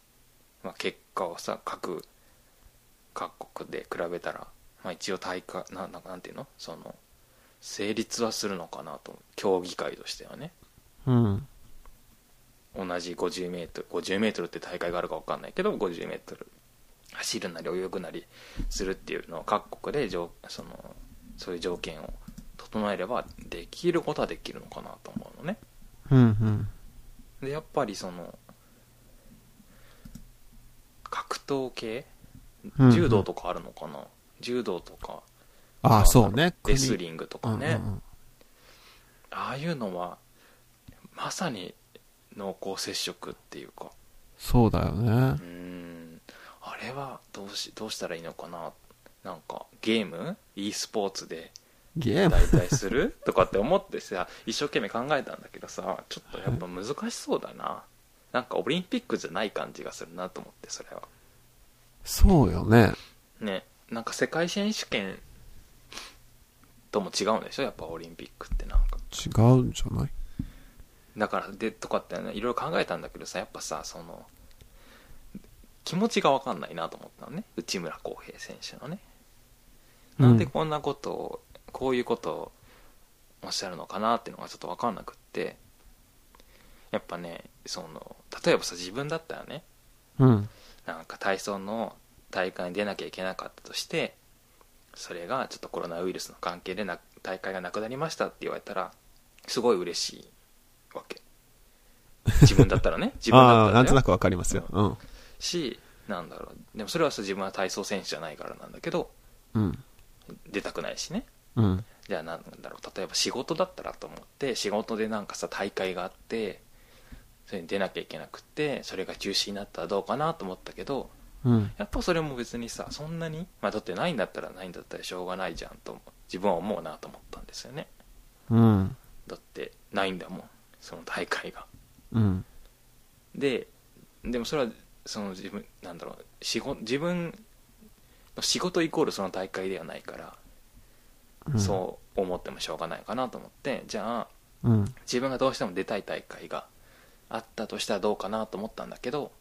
S1: まあ、結果をさ各各国で比べたら、まあ、一応大会ななんかなんていうの？その成立はするのかなと競技会としてはね
S2: うん。
S1: 同じ 50m50m 50って大会があるか分かんないけど 50m 走るなり泳ぐなりするっていうのを各国で条そのそういう条件を整えればできることはできるのかなと思うのね。
S2: うんうん。
S1: でやっぱりその格闘系？
S2: うんうん。
S1: 柔道とかあるのかな、柔道とか。
S2: ああ、そうね。
S1: レスリングとかね、
S2: うんうんうん。
S1: ああいうのはまさに濃厚接触っていうか。
S2: そうだよね。
S1: う。ーんあれはどうしどうしたらいいのかな？なんかゲーム？e スポーツで代替する？とかって思ってさ一生懸命考えたんだけどさちょっとやっぱ難しそうだな。なんかオリンピックじゃない感じがするなと思ってそれは。
S2: そうよね。
S1: ね。なんか世界選手権とも違うんでしょ？やっぱオリンピックってなんか。
S2: 違うんじゃない？
S1: だからでとかってねいろいろ考えたんだけどさやっぱさその気持ちが分かんないなと思ったのね。内村航平選手のね。なんでこんなことを、こういうことをおっしゃるのかなっていうのがちょっと分かんなくって。やっぱねその例えばさ自分だったらね
S2: うん。
S1: なんか体操の大会に出なきゃいけなかったとしてそれがちょっとコロナウイルスの関係でな大会がなくなりましたって言われたらすごい嬉しいわけ。自分だったらね。自分だったらだよ
S2: なんとなくわかりますよ。うん。
S1: しなんだろうでもそれはさ自分は体操選手じゃないからなんだけど
S2: うん。
S1: 出たくないしね
S2: うん。
S1: じゃあなんだろう例えば仕事だったらと思って仕事でなんかさ大会があってそれに出なきゃいけなくってそれが中止になったらどうかなと思ったけど
S2: うん。
S1: やっぱそれも別にさそんなにまあだってないんだったらないんだったらしょうがないじゃんと自分は思うなと思ったんですよね
S2: うん。
S1: だってないんだもんその大会が
S2: うん。
S1: ででもそれはその自分なんだろう仕事自分の仕事イコールその大会ではないから、
S2: うん。
S1: そう思ってもしょうがないかなと思ってじゃあ
S2: う。うん。
S1: 自分がどうしても出たい大会があったとしたらどうかなと思ったんだけど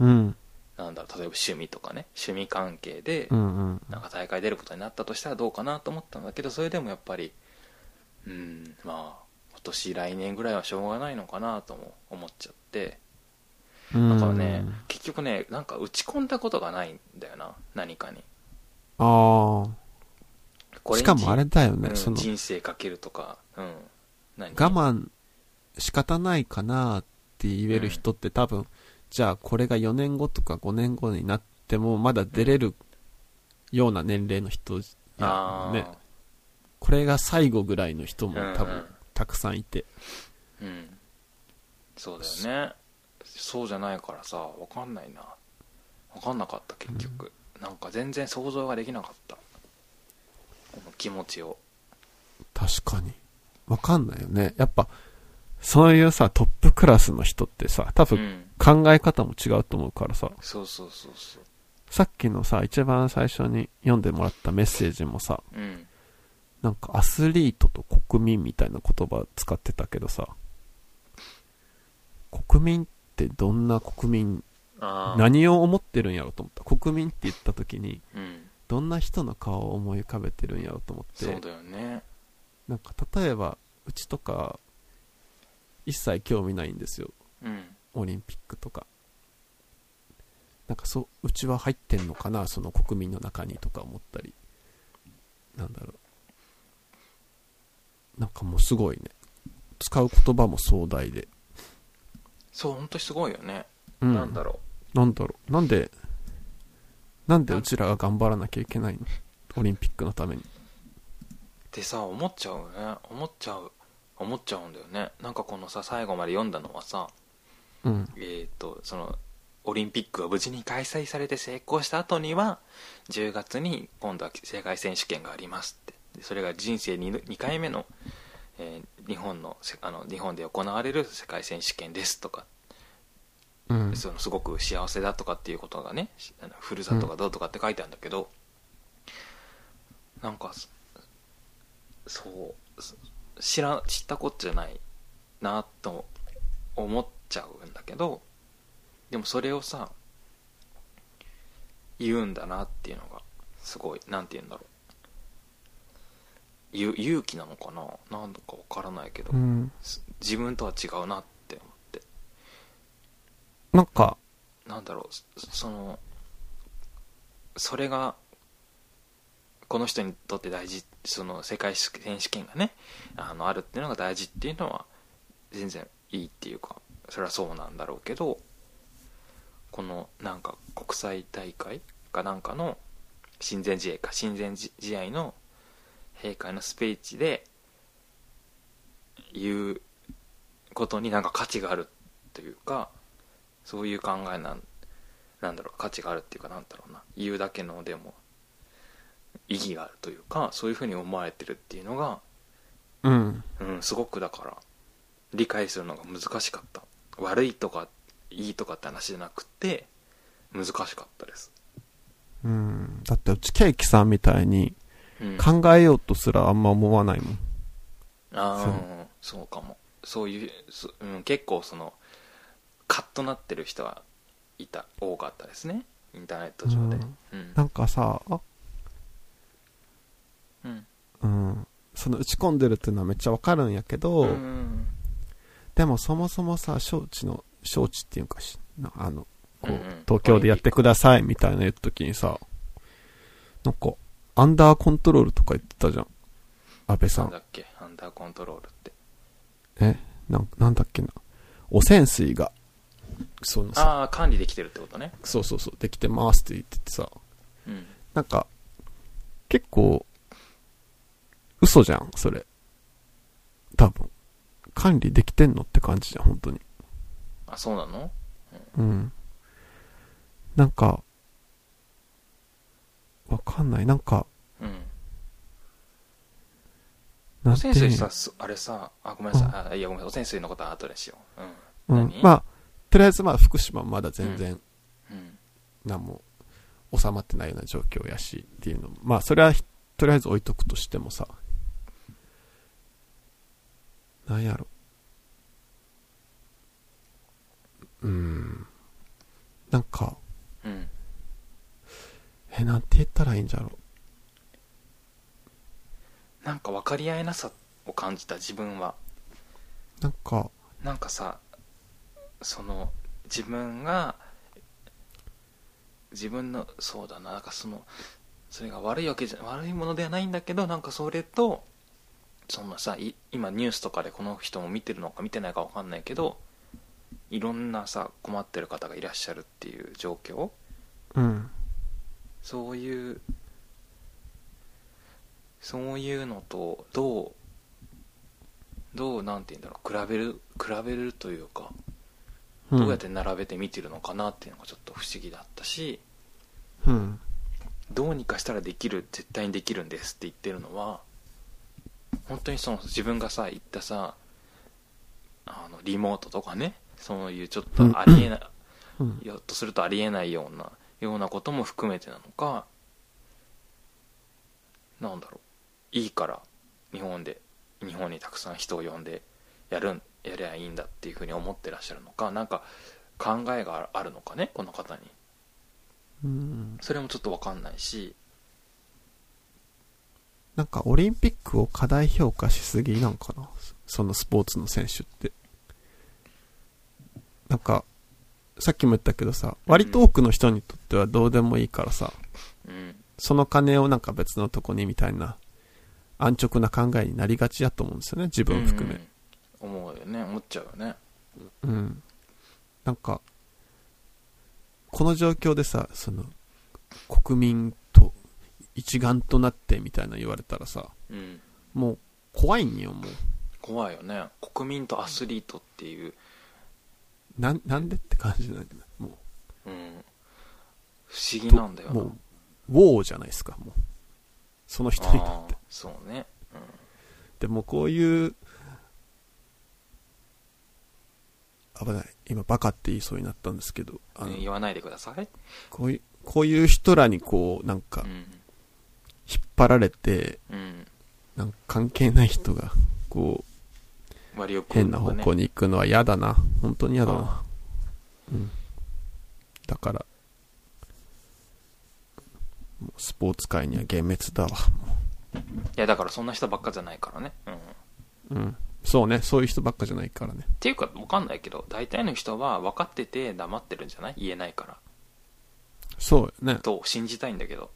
S2: うん。
S1: なんだろう例えば趣味とかね趣味関係で。なんか大会出ることになったとしたらどうかなと思ったんだけどそれでもやっぱりうんまあ今年来年ぐらいはしょうがないのかなとも思っちゃってだからね、結局ねなんか打ち込んだことがないんだよな何かに。
S2: あ
S1: こ
S2: あ。しかもあれだよね、
S1: うん
S2: その、
S1: 人生かけるとかうん。何？
S2: 我慢仕方ないかなって言える人って多分、じゃあこれが4年後とか5年後になってもまだ出れるような年齢の人や
S1: あ
S2: ね。これが最後ぐらいの人も多
S1: うん。う
S2: 分
S1: ん
S2: たくさんいて。
S1: うんそうだよねそうじゃないからさ分かんないな。分かんなかった結局、なんか全然想像ができなかった。この気持ちを。
S2: 確かに。わかんないよね。やっぱ、そういうさ、トップクラスの人ってさ、多分
S1: うん。
S2: 考え方も違うと思うからさ、
S1: そうそうそうそう。
S2: さっきのさ、一番最初に読んでもらったメッセージもさ、
S1: うん。
S2: なんかアスリートと国民みたいな言葉使ってたけどさ、国民ってどんな国民、何を思ってるんやろと思った。国民って言った時に、
S1: うん
S2: どんな人の顔を思い浮かべてるんやろと思って、
S1: そうだよね
S2: なんか例えば、うちとか、一切興味ないんですよ。
S1: うん
S2: オリンピックとか。なんかそう、うちは入ってんのかな、その国民の中にとか思ったり。なんだろう。なんかもうすごいね。使う言葉も壮大で。
S1: そう本当にすごいよね、
S2: うん。
S1: なんだろ
S2: なんだろう。なんで、なんでうちらが頑張らなきゃいけないの？オリンピックのために。
S1: うってさ思っちゃうよね思っちゃう思っちゃうんだよねなんかこのさ最後まで読んだのはさ
S2: うん。
S1: えっ、とそのオリンピックが無事に開催されて成功した後には10月に今度は世界選手権がありますってでそれが人生 2, 2回目の,、えー日本のせあの日本で行われる世界選手権ですとか、
S2: うん。
S1: そのすごく幸せだとかっていうことがねしあのふるさとがどうとかって書いてあるんだけど、なんかそそうす知ら知ったこっちゃないなと思っちゃうんだけど。でもそれをさ言うんだなっていうのがすごいなんて言うんだろうゆ勇気なのかな？なんだかわからないけど、
S2: うん。
S1: す自分とは違うなって思って。
S2: なんか、
S1: なんだろう。そそのそれがこの人にとって大事その世界選手権がねあのあるっていうのが大事っていうのは全然いいっていうかそれはそうなんだろうけどこのなんか国際大会かなんかの親善試合か親善試合の閉会のスピーチで言うことになんか価値があるというかそういう考えなんなんだろう価値があるっていうかなんだろうな言うだけのでも意義があるというかそういうふうに思われてるっていうのが、
S2: うん。
S1: うん、すごくだから理解するのが難しかった悪いとかいいとかって話じゃなくて難しかったです、
S2: うん。だってうちケーキさんみたいに
S1: うん、
S2: 考えようとすらあんま思わないもん。
S1: ああそう。かも。そういうそ、うん、結構そのカッとなってる人はいた多かったですね。インターネット上で。うん。
S2: なんかさ、あ、
S1: うん。
S2: うん。その打ち込んでるっていうのはめっちゃわかるんやけど、
S1: うん
S2: でもそもそもさ、招致の、招致っていうかし、なあの、こう、
S1: うんうん。
S2: 東京でやってくださいみたいな言った時にさ、なんか、アンダーコントロールとか言ってたじゃん。安倍さん。
S1: なんだっけ？アンダーコントロールって
S2: え？なん、なんだっけな。汚染水が、そのさ、
S1: ああ管理できてるってことね
S2: そうそうそう、できてますって言っててさ、
S1: うん
S2: なんか、結構、嘘じゃん、それ。多分。管理できてんのって感じじゃん、本当に。
S1: あそうなの？
S2: うん。なんか、わかんない。なんか、
S1: うん。汚
S2: なんて。
S1: 染水さすあれさあごめんなさい、あいやごめん汚染水のことは後でしよ。ううん、
S2: うん。
S1: 何？
S2: まあ、とりあえずまあ、福島まだ全然、
S1: うん。
S2: 何も収まってないような状況やしっていうのも、まあ、それはひとりあえず置いとくとしてもさ、なんやろ。うーん。なんか、
S1: うん
S2: え、なんて言ったらいいんじゃろ
S1: なんか分かり合えなさを感じた自分は
S2: う。なんか、
S1: なんかさその自分が自分のそうだななんかそのそれが悪いわけじゃ悪いものではないんだけどなんかそれとそんなさい今ニュースとかでこの人も見てるのか見てないか分かんないけどいろんなさ困ってる方がいらっしゃるっていう状況
S2: うん。
S1: そういうそういうのとどうどうなんて言うんだろう比べる比べるというか
S2: うん
S1: どうやって並べて見てるのかなっていうのがちょっと不思議だったし、
S2: うん。
S1: どうにかしたらできる絶対にできるんですって言ってるのは本当にその自分がさ言ったさあのリモートとかねそういうちょっとありえない、
S2: うん。
S1: ひょっとするとありえないようなようなことも含めてなのかなんだろういいから日本で日本にたくさん人を呼んでやるんやりゃいいんだっていうふうに思ってらっしゃるのかなんか考えがあるのかねこの方に
S2: うん。
S1: それもちょっと分かんないし
S2: なんかオリンピックを過大評価しすぎなんかな？そのスポーツの選手って。なんか、さっきも言ったけどさ、割と多くの人にとってはどうでもいいからさ、
S1: うん
S2: その金をなんか別のとこにみたいな安直な考えになりがちだと思うんですよね、自分含め。
S1: うん思うよね思っちゃうよね
S2: うん。なんか、この状況でさ、その、国民と一丸となってみたいな言われたらさ、
S1: うん
S2: もう怖いんよ、もう。
S1: 怖いよね国民とアスリートっていう、
S2: なん、なんでって感じなんだよも
S1: うん、不思議
S2: う。
S1: なんだよな
S2: もう、ウォーじゃないですか、もう。その人にとって。
S1: そうね、
S2: でもこういう、危ない。今バカって言いそうになったんですけど、あの
S1: うん、言わないでください、
S2: こういう、こういう人らにこう、なんか
S1: う、ん
S2: 引っ張られて、
S1: うん、
S2: なんか関係ない人が、こう、
S1: 割を食う
S2: 変な方向に行くのは嫌だな。本当に嫌だな。
S1: あ
S2: うん。だから、スポーツ界には幻滅だわ。
S1: ーいやだからそんな人ばっかじゃないからね、うん、っ
S2: うん。そうね、そういう人ばっかじゃないからね。
S1: ていうか分かんないけど大体の人は分かってて黙ってるんじゃない？言えないから
S2: そうよね。
S1: と信じたいんだけど、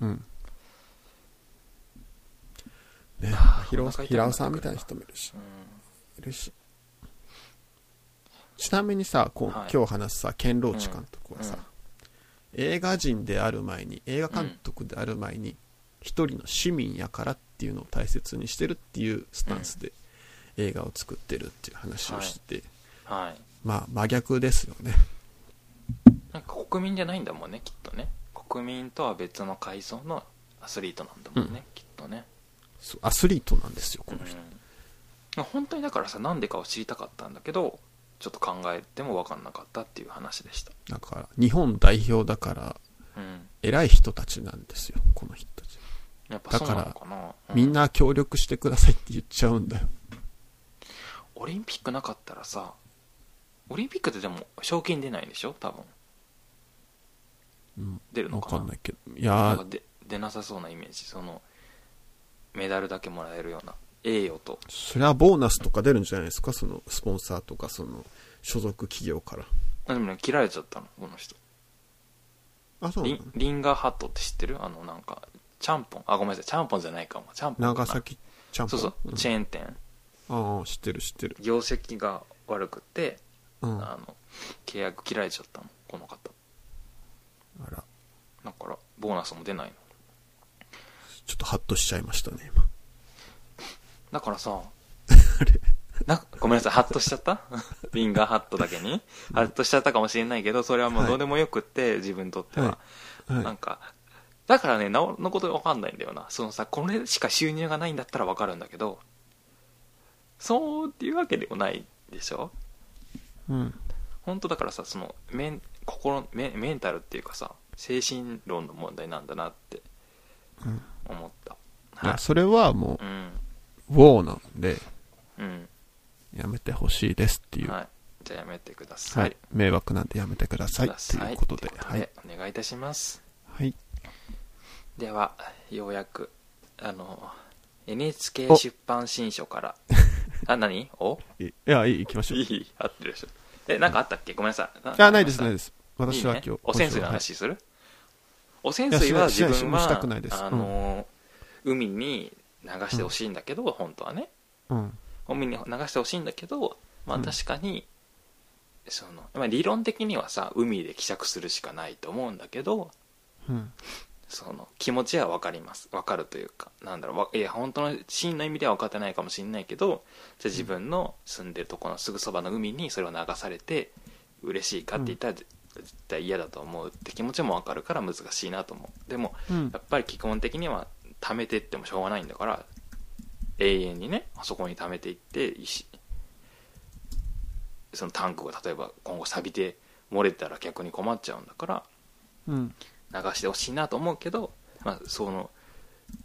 S1: うん、
S2: うん。ね。平尾さんみたいな人もいるし。いるし。ちなみにさ、こう
S1: はい。
S2: 今日話すさ、ケンローチ監督はさ、
S1: うん。
S2: 映画人である前に、映画監督である前に、一人の市民やからっていうのを大切にしてるっていうスタンスで映画を作ってるっていう話をしてて、
S1: はい。
S2: まあ真逆ですよね。
S1: なんか国民じゃないんだもんねきっとね。国民とは別の階層のアスリートなんだもんね、きっとね
S2: アスリートなんですよ、この人。
S1: うん、本当にだからさなんでかを知りたかったんだけどちょっと考えても分かんなかったっていう話でした
S2: だから、日本代表だから、
S1: うん
S2: 偉い人たちなんですよ、この人たち。
S1: やっぱそうなのかなう
S2: みんな協力してくださいって言っちゃうんだよ。
S1: オリンピックなかったらさオリンピックってでも賞金出ないでしょ？多分
S2: うん。わ
S1: 出るのかな？
S2: かんないけど。いや
S1: 出なさそうなイメージそのメダルだけもらえるような栄誉と。
S2: それはボーナスとか出るんじゃないですか？そのスポンサーとかその所属企業から。
S1: あでもね切られちゃったのこの人。
S2: あ、そうな
S1: リ
S2: の
S1: ンリンガーハットって知ってる？あのなんかちゃんぽんあごめんなさい。ちゃんぽんじゃないかも。ちゃんぽんかな
S2: 長崎ちゃんぽん。
S1: そうそう、
S2: ん。
S1: チェーン店。
S2: ああ、知ってる知ってる。
S1: 業績が悪くて、
S2: うん。
S1: あの契約切られちゃったのこの方。
S2: あら、
S1: だからボーナスも出ないの
S2: ちょっとハッとしちゃいましたね、今。
S1: だからさ
S2: あれ？
S1: なごめんなさいハッとしちゃった？リンガーハットだけに？ハッとしちゃったかもしれないけどそれはもうどうでもよくって、自分にとっては、
S2: はい。
S1: なんかだからねなおのことわかんないんだよな。そのさこれしか収入がないんだったらわかるんだけどそうっていうわけでもないでしょ？
S2: うん。
S1: 本当だからさそのメン心メメンタルっていうかさ精神論の問題なんだなって。
S2: うん
S1: 思った、
S2: いや、それはも
S1: うん
S2: う、ウォーなんで、
S1: うん
S2: やめてほしいですっていう。
S1: はいじゃあやめてくださ、
S2: はいい。迷惑なんでやめてくださいっいうことで。はい。
S1: お願いいたします
S2: はい。
S1: ではようやくあの NHK
S2: お
S1: 出版新書から あ何？お？
S2: いいや、いい、行きましょう。
S1: いい合ってるでしょえなんかあったっけ？ごめんなさい
S2: あ、ないです、ない
S1: い
S2: です。私は
S1: ね
S2: 今日。
S1: 汚染水の
S2: はい
S1: 話する、汚染水は自分はあの、海に流してほしいんだけど、本当はね。
S2: うん。
S1: 海に流してほしいんだけどまあ
S2: うん。
S1: 確かに、そのまあ、理論的にはさ海で希釈するしかないと思うんだけど
S2: うん。
S1: その気持ちは分かります。分かるというかなんだろうわいや本当の真の意味では分かってないかもしれないけどじゃあ自分の住んでるところのすぐそばの海にそれを流されて嬉しいかって言ったら、絶対嫌だと思うって気持ちも分かるから難しいなと思うでも
S2: うん
S1: やっぱり基本的には貯めてってもしょうがないんだから永遠にねあそこに貯めていって石そのタンクが例えば今後錆びて漏れたら逆に困っちゃうんだから
S2: うん。
S1: 流してほしいなと思うけど、まあ、その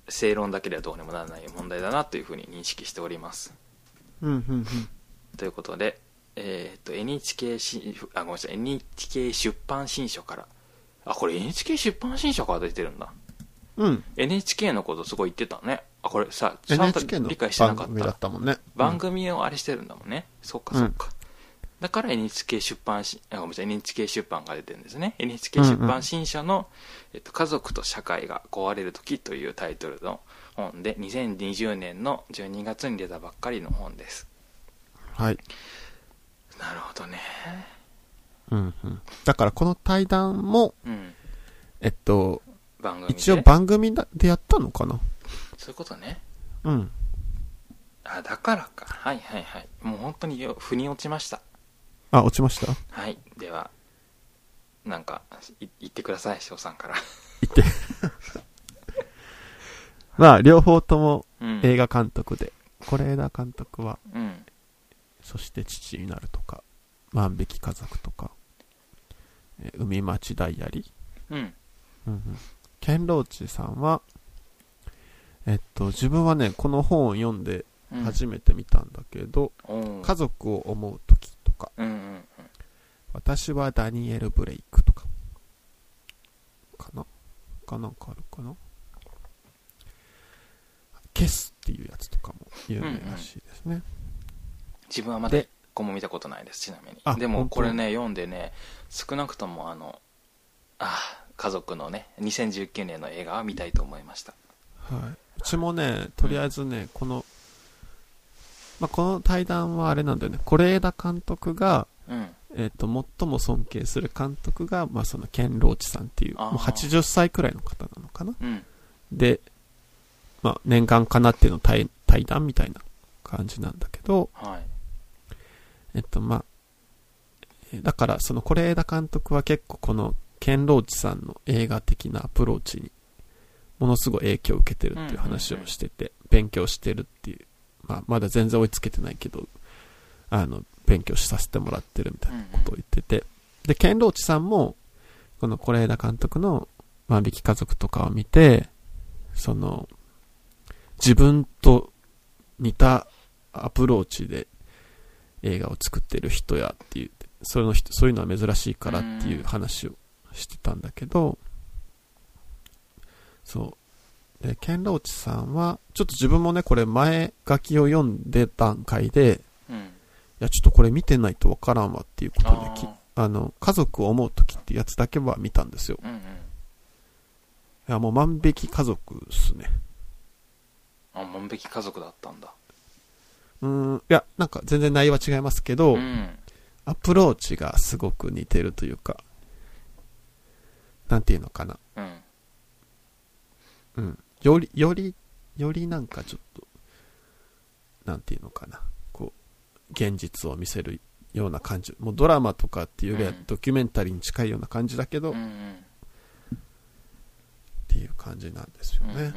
S1: 正論だけではどうにもならない問題だなというふうに認識しております
S2: うん。うん。
S1: ということで、えーっと NHK しあごめんなさい NHK 出版新書から。あこれ NHK 出版新書から出てるんだ。
S2: うん。
S1: NHK のことすごい言ってたね。あこれさちゃんと理解してなかっ
S2: 番組だ
S1: た
S2: ったもんね。
S1: 番組をあれしてるんだもんね、そっかそっか、だから NHK 出版しあごめんなさい NHK 出版が出てるんですね。NHK 出版新書の、えっと「家族と社会が壊れる時」というタイトルの本で2020年の12月に出たばっかりの本です。
S2: はい。
S1: なるほどね。
S2: うん。うん。だからこの対談も、
S1: うん。
S2: えっと、
S1: 番組で？
S2: 一応番組だでやったのかな？
S1: そういうことね。
S2: うん。
S1: あだからか。はいはいはい。もう本当によ腑に落ちました。
S2: あ、落ちました？
S1: はい。ではなんかい言ってください翔さんから。
S2: 言って。まあ、両方とも
S1: うん。
S2: 映画監督で、是枝監督は、
S1: うん
S2: そして父になるとか、万引き家族とか、えー海町ダイアリー。
S1: うん。
S2: うんうん。ケンローチさんは、えっと、自分はね、この本を読んで
S1: うん。
S2: 初めて見たんだけど、
S1: おー
S2: 家族を思う時とか、
S1: うんうん
S2: 私はダニエル・ブレイクとか、かな？かなんかあるかな？ケスっていうやつとかも有名らしいですね。
S1: 自分はまだ
S2: で
S1: 一個も見たことないですちなみに。
S2: あ
S1: でもこれね読んでね少なくともあのあ家族のね2019年の映画は見たいと思いました。
S2: はい。うちもね、とりあえずね、この、まあ、この対談はあれなんだよね、是枝監督が、
S1: うん。
S2: えっ、と、最も尊敬する監督が、まあ、その、ケン・ローチさんっていう、
S1: あー。
S2: もう80歳くらいの方なのかな？
S1: うん。
S2: で、まあ、念願かなっての対対談みたいな感じなんだけど、
S1: はい
S2: えっと、まあ、えーだから、その、是枝監督は結構この、ケン・ローチさんの映画的なアプローチに、ものすごい影響を受けてるっていう話をしてて、勉強してるっていう、まあ、まだ全然追いつけてないけど、あの、勉強させてもらってるみたいなことを言ってて、で、ケン・ローチさんも、この是枝監督の万引き家族とかを見て、その、自分と似たアプローチで映画を作ってる人やっていう、その人、そういうのは珍しいからっていう話をしてたんだけど、そう。で、ケン・ローチさんは、ちょっと自分もね、これ前書きを読んで段階で、
S1: うん
S2: いや、ちょっとこれ見てないとわからんわっていうことでき
S1: あ
S2: あの、家族を思う時ってやつだけは見たんですよ。
S1: うんうん
S2: いや、もう万引き家族っすね。
S1: あ万引き家族だったんだ
S2: うーん、いや、なんか全然内容は違いますけど、
S1: うん
S2: アプローチがすごく似てるというか、なんていうのかな。
S1: うん
S2: うん。より、より、よりなんかちょっと、なんていうのかな。こう、現実を見せるような感じ。もうドラマとかっていうよりは
S1: うん
S2: ドキュメンタリーに近いような感じだけど、っ
S1: うんうん
S2: ていう感じなんですよ
S1: うんうん
S2: ね。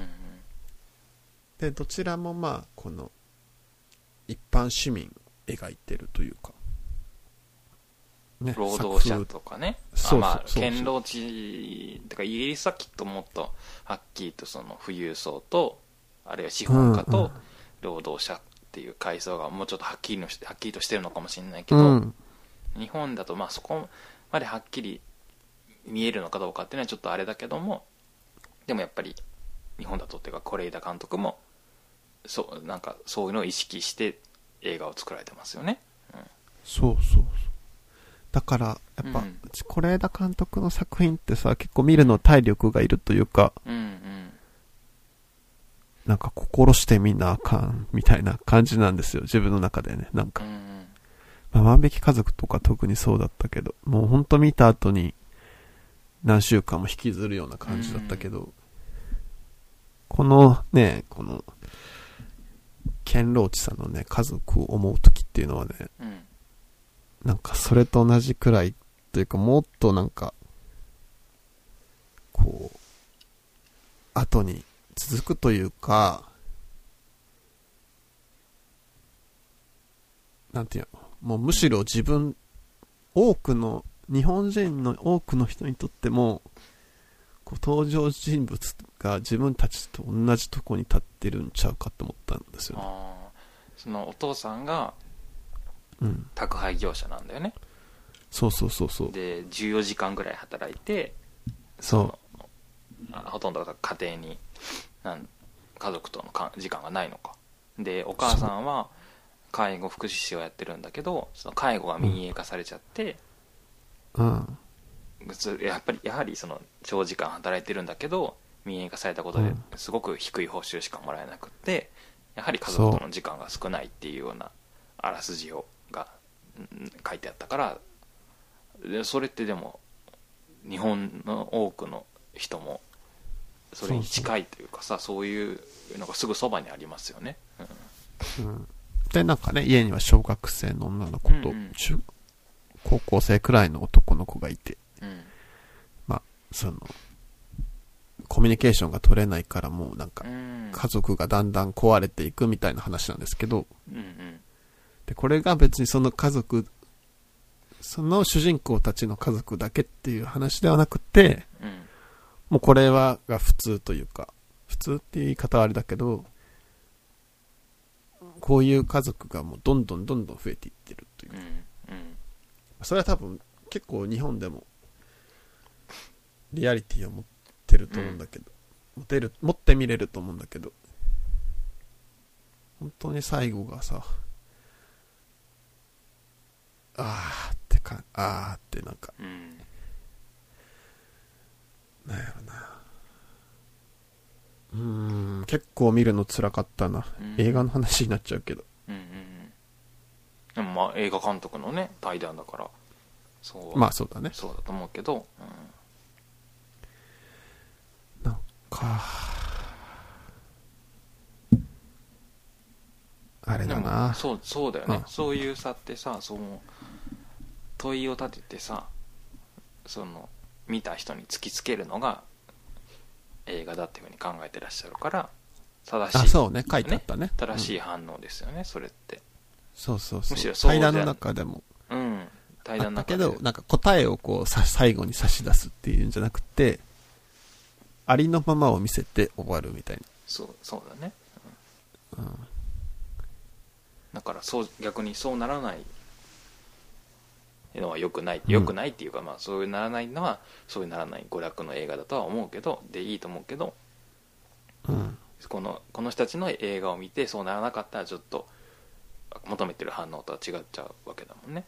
S2: で、どちらもまあ、この、一般市民を描いてるというか、ね
S1: 労働者
S2: 作
S1: とかね。まあ堅労地とかイギリスはきっともっとはっきりとその富裕層とあるいは資本家と労働者っていう階層がもうちょっとはっきりのしてはっきりとしてるのかもしれないけど、
S2: うん。
S1: 日本だとまあそこまではっきり見えるのかどうかっていうのはちょっとあれだけどもでもやっぱり日本だとっていうか是枝監督もそうなんかそういうのを意識して映画を作られてますよね。
S2: そうそうそう。だから、やっぱ、
S1: うん
S2: 是枝監督の作品ってさ、結構見るの体力がいるというか、
S1: うんうん
S2: なんか心してみなあかん、みたいな感じなんですよ。自分の中でね。なんか、
S1: うん
S2: まあ、万引き家族とか特にそうだったけど、もうほんと見た後に何週間も引きずるような感じだったけど、このね、この、ケンローチさんのね、家族を思う時っていうのはね、
S1: うん
S2: なんかそれと同じくらいというかもっとなんか、こう、後に続くというか、なんていうの、もうむしろ自分、多くの、日本人の多くの人にとっても、こう登場人物が自分たちと同じとこに立ってるんちゃうかって思ったんですよね。
S1: あーそのお父さんが
S2: うん。
S1: 宅配業者なんだよね
S2: そうそうそうそう。
S1: で14時間ぐらい働いて
S2: そう。
S1: あほとんどが家庭になん家族とのか時間がないのかでお母さんは介護福祉士をやってるんだけどその介護が民営化されちゃって、
S2: うん。
S1: ずやっぱりやはりその長時間働いてるんだけど民営化されたことで
S2: うん。
S1: すごく低い報酬しかもらえなくってやはり家族との時間が少ないっていうようなあらすじをがうん書いてあったからでそれってでも日本の多くの人もそれに近いというかさそういうのがすぐそばにありますよね、うん。
S2: うん。で、なんかね、家には小学生の女の子と、
S1: うんうん。
S2: 中高校生くらいの男の子がいて、
S1: うん。
S2: まあ、その、コミュニケーションが取れないからもうなんか
S1: う、ん。
S2: 家族がだんだん壊れていくみたいな話なんですけど、
S1: うんうん。
S2: で、これが別にその家族、その主人公たちの家族だけっていう話ではなくて、
S1: うん。
S2: もうこれはが普通というか、普通っていう言い方はあれだけど、こういう家族がもうどんどんどんどん増えていってるという。
S1: うん。うん。
S2: それは多分結構日本でもリアリティを持ってると思うんだけど、持てる、持ってみれると思うんだけど、本当に最後がさ、あーってか、あーってなんか、
S1: うん
S2: なんやろな。うーん、結構見るの辛かったな。
S1: うん
S2: 映画の話になっちゃうけど。
S1: うんうんうんでもまあ映画監督のね対談だからそう
S2: まあそうだね。
S1: そうだと思うけど、
S2: なんか、あれだな。
S1: そうそうだよね、
S2: うん。
S1: そういうさってさその問いを立ててさその見た人に突きつけるのが映画だっていうふうに考えてらっしゃるから正しい
S2: あ、そうね、書いてあったね。
S1: 正し
S2: うん
S1: い反応ですよね、それって。
S2: そうそうそう。
S1: むしろそう
S2: 対談の中でも。
S1: うん。対
S2: あ
S1: 談の中で。
S2: ったけど、なんか答えをこうさ最後に差し出すっていうんじゃなくて、ありのままを見せて終わるみたい
S1: そうそうだね
S2: な。うん。
S1: だからそう逆にそうならないのは良くない
S2: うん
S1: 良くないっていうか、まあそういうならないのはそういうならない娯楽の映画だとは思うけどでいいと思うけど
S2: うん。
S1: このこの人たちの映画を見てそうならなかったらちょっと求めてる反応とは違っちゃうわけだもんね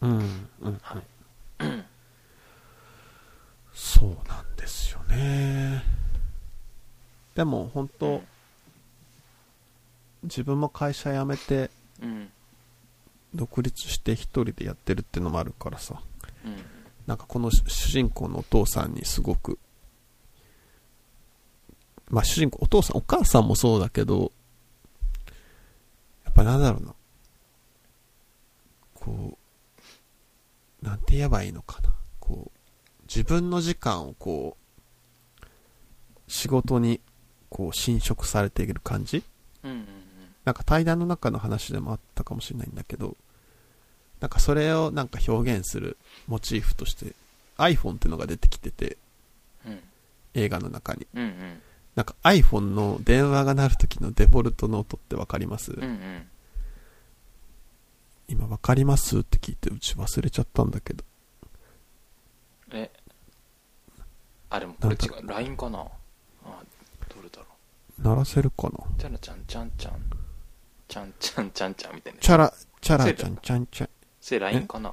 S2: うん。うん。
S1: はい
S2: そうなんですよね。でも本当、
S1: うん
S2: 自分も会社辞めて
S1: うん
S2: 独立して一人でやってるってのもあるからさ、
S1: うん
S2: なんかこの主主人公のお父さんにすごく、まあ主人公、お父さん、お母さんもそうだけど、やっぱなんだろうな。こう、なんて言えばいいのかな。こう、自分の時間をこう、仕事にこう侵食されている感じ？
S1: うんうん
S2: なんか対談の中の話でもあったかもしれないんだけど、なんかそれをなんか表現するモチーフとして iPhone ってのが出てきてて、
S1: うん。
S2: 映画の中に。
S1: うんうん。
S2: なんか iPhone の電話が鳴る時のデフォルトの音ってわかります、
S1: うんうん。
S2: 今わかります？って聞いてうち忘れちゃったんだけど。
S1: えあでもこれ違う。LINE かな？あどれだろ
S2: 鳴らせるかな？
S1: うちゃらちゃんちゃんちゃんちゃんちゃんちゃんちゃんみたいな
S2: チャラ、チャラちゃんちゃんちゃん、
S1: それ LINE かな？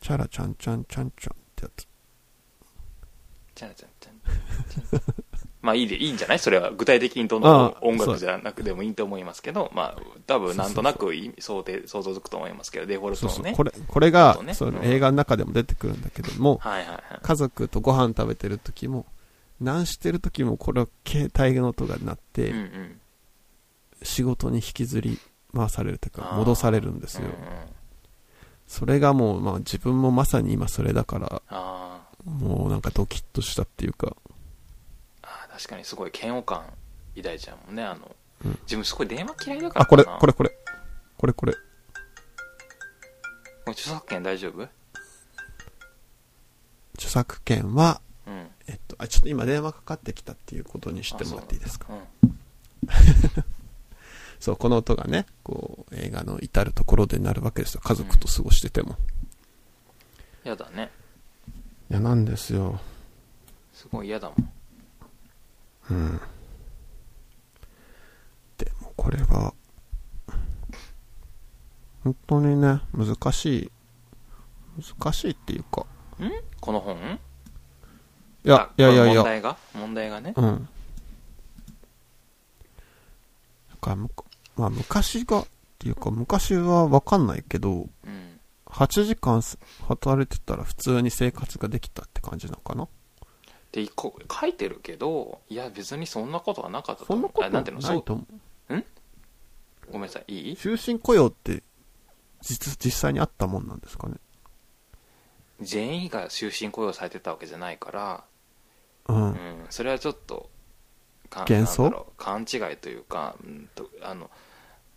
S2: チャラちゃんちゃんちゃんちゃんってやつ。
S1: ちゃらちゃんちゃんちゃんまあいいで、いいんじゃない？それは具体的にどの音楽じゃなくてもいいと思いますけど、まあ多分なんとなくい想定、想像つくと思いますけど、デフォルトのね。
S2: そうそうこれ、これが
S1: ね、
S2: その
S1: うん
S2: 映画の中でも出てくるんだけども、
S1: はいはいはい。
S2: 家族とご飯食べてる時も、何してる時もこれは携帯の音が鳴って、
S1: うんうん。
S2: 仕事に引きずり回されるというか、戻されるんですよ。
S1: うんうん
S2: それがもう、まあ自分もまさに今それだから、
S1: あ
S2: もうなんかドキッとしたっていうか、
S1: 確かにすごい嫌悪感抱いちゃうもんね、あの、
S2: うん
S1: 自分すごい電話嫌いだから
S2: あ、これ、これ、これ。これ、これ。
S1: もう著作権大丈夫？
S2: 著作権は、
S1: うん。
S2: えっと、あ、ちょっと今電話かかってきたっていうことにしてもらっていいですか？
S1: あ そう
S2: この音がね、こう、映画の至るところでなるわけですよ。家族と過ごしてても。
S1: うん。やだね。
S2: いや、なんですよ。
S1: すごい嫌だもん。
S2: うん。でも、これは、本当にね、難しい。難しいっていうか。
S1: ん？この本？
S2: いや、いやいやいや。
S1: 問題が？問題がね？
S2: うん。なんかむか、まあ昔が、っていうか昔はわかんないけど、
S1: うん。
S2: 8時間す働いてたら普通に生活ができたって感じなのかな？
S1: で、書いてるけど、いや別にそんなことはなかったと思う。
S2: そんなこと
S1: あなんていうの？
S2: ないと思う。
S1: ごめんなさい、いい？
S2: 終身雇用って実、実際にあったもんなんですかね？
S1: 全員が終身雇用されてたわけじゃないから、
S2: うん。
S1: うん、それはちょっと、か
S2: 幻想？
S1: 勘違いというか、うんと、あの、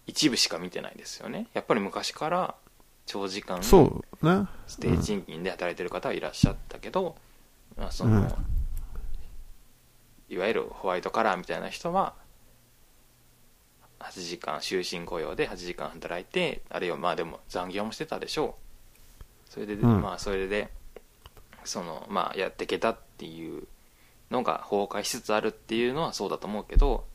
S1: 一部しか見てないですよね。やっぱり昔から長時間、
S2: そうね。
S1: ステージ賃金で働いてる方はいらっしゃったけど、まあ、その、
S2: うん
S1: いわゆるホワイトカラーみたいな人は8時間終身雇用で8時間働いてあるいはまあでも残業もしてたでしょう。それで、
S2: うん。
S1: まあそれでそのまあやっていけたっていうのが崩壊しつつあるっていうのはそうだと思うけど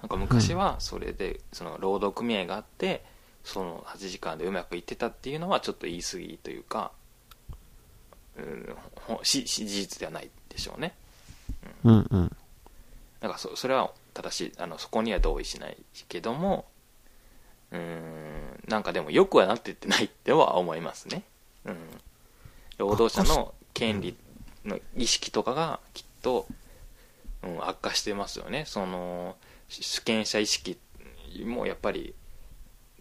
S1: なんか昔はそれでその労働組合があってその8時間でうまくいってたっていうのはちょっと言い過ぎというか、うん、ほしし事実ではないでしょうね。
S2: うんうん。
S1: なんかそそれは正しいあのそこには同意しないけどもうーんなんかでもよくはなってってないっては思いますね、うん、労働者の権利の意識とかがきっと、うん、悪化してますよね。その主主権者意識もやっぱり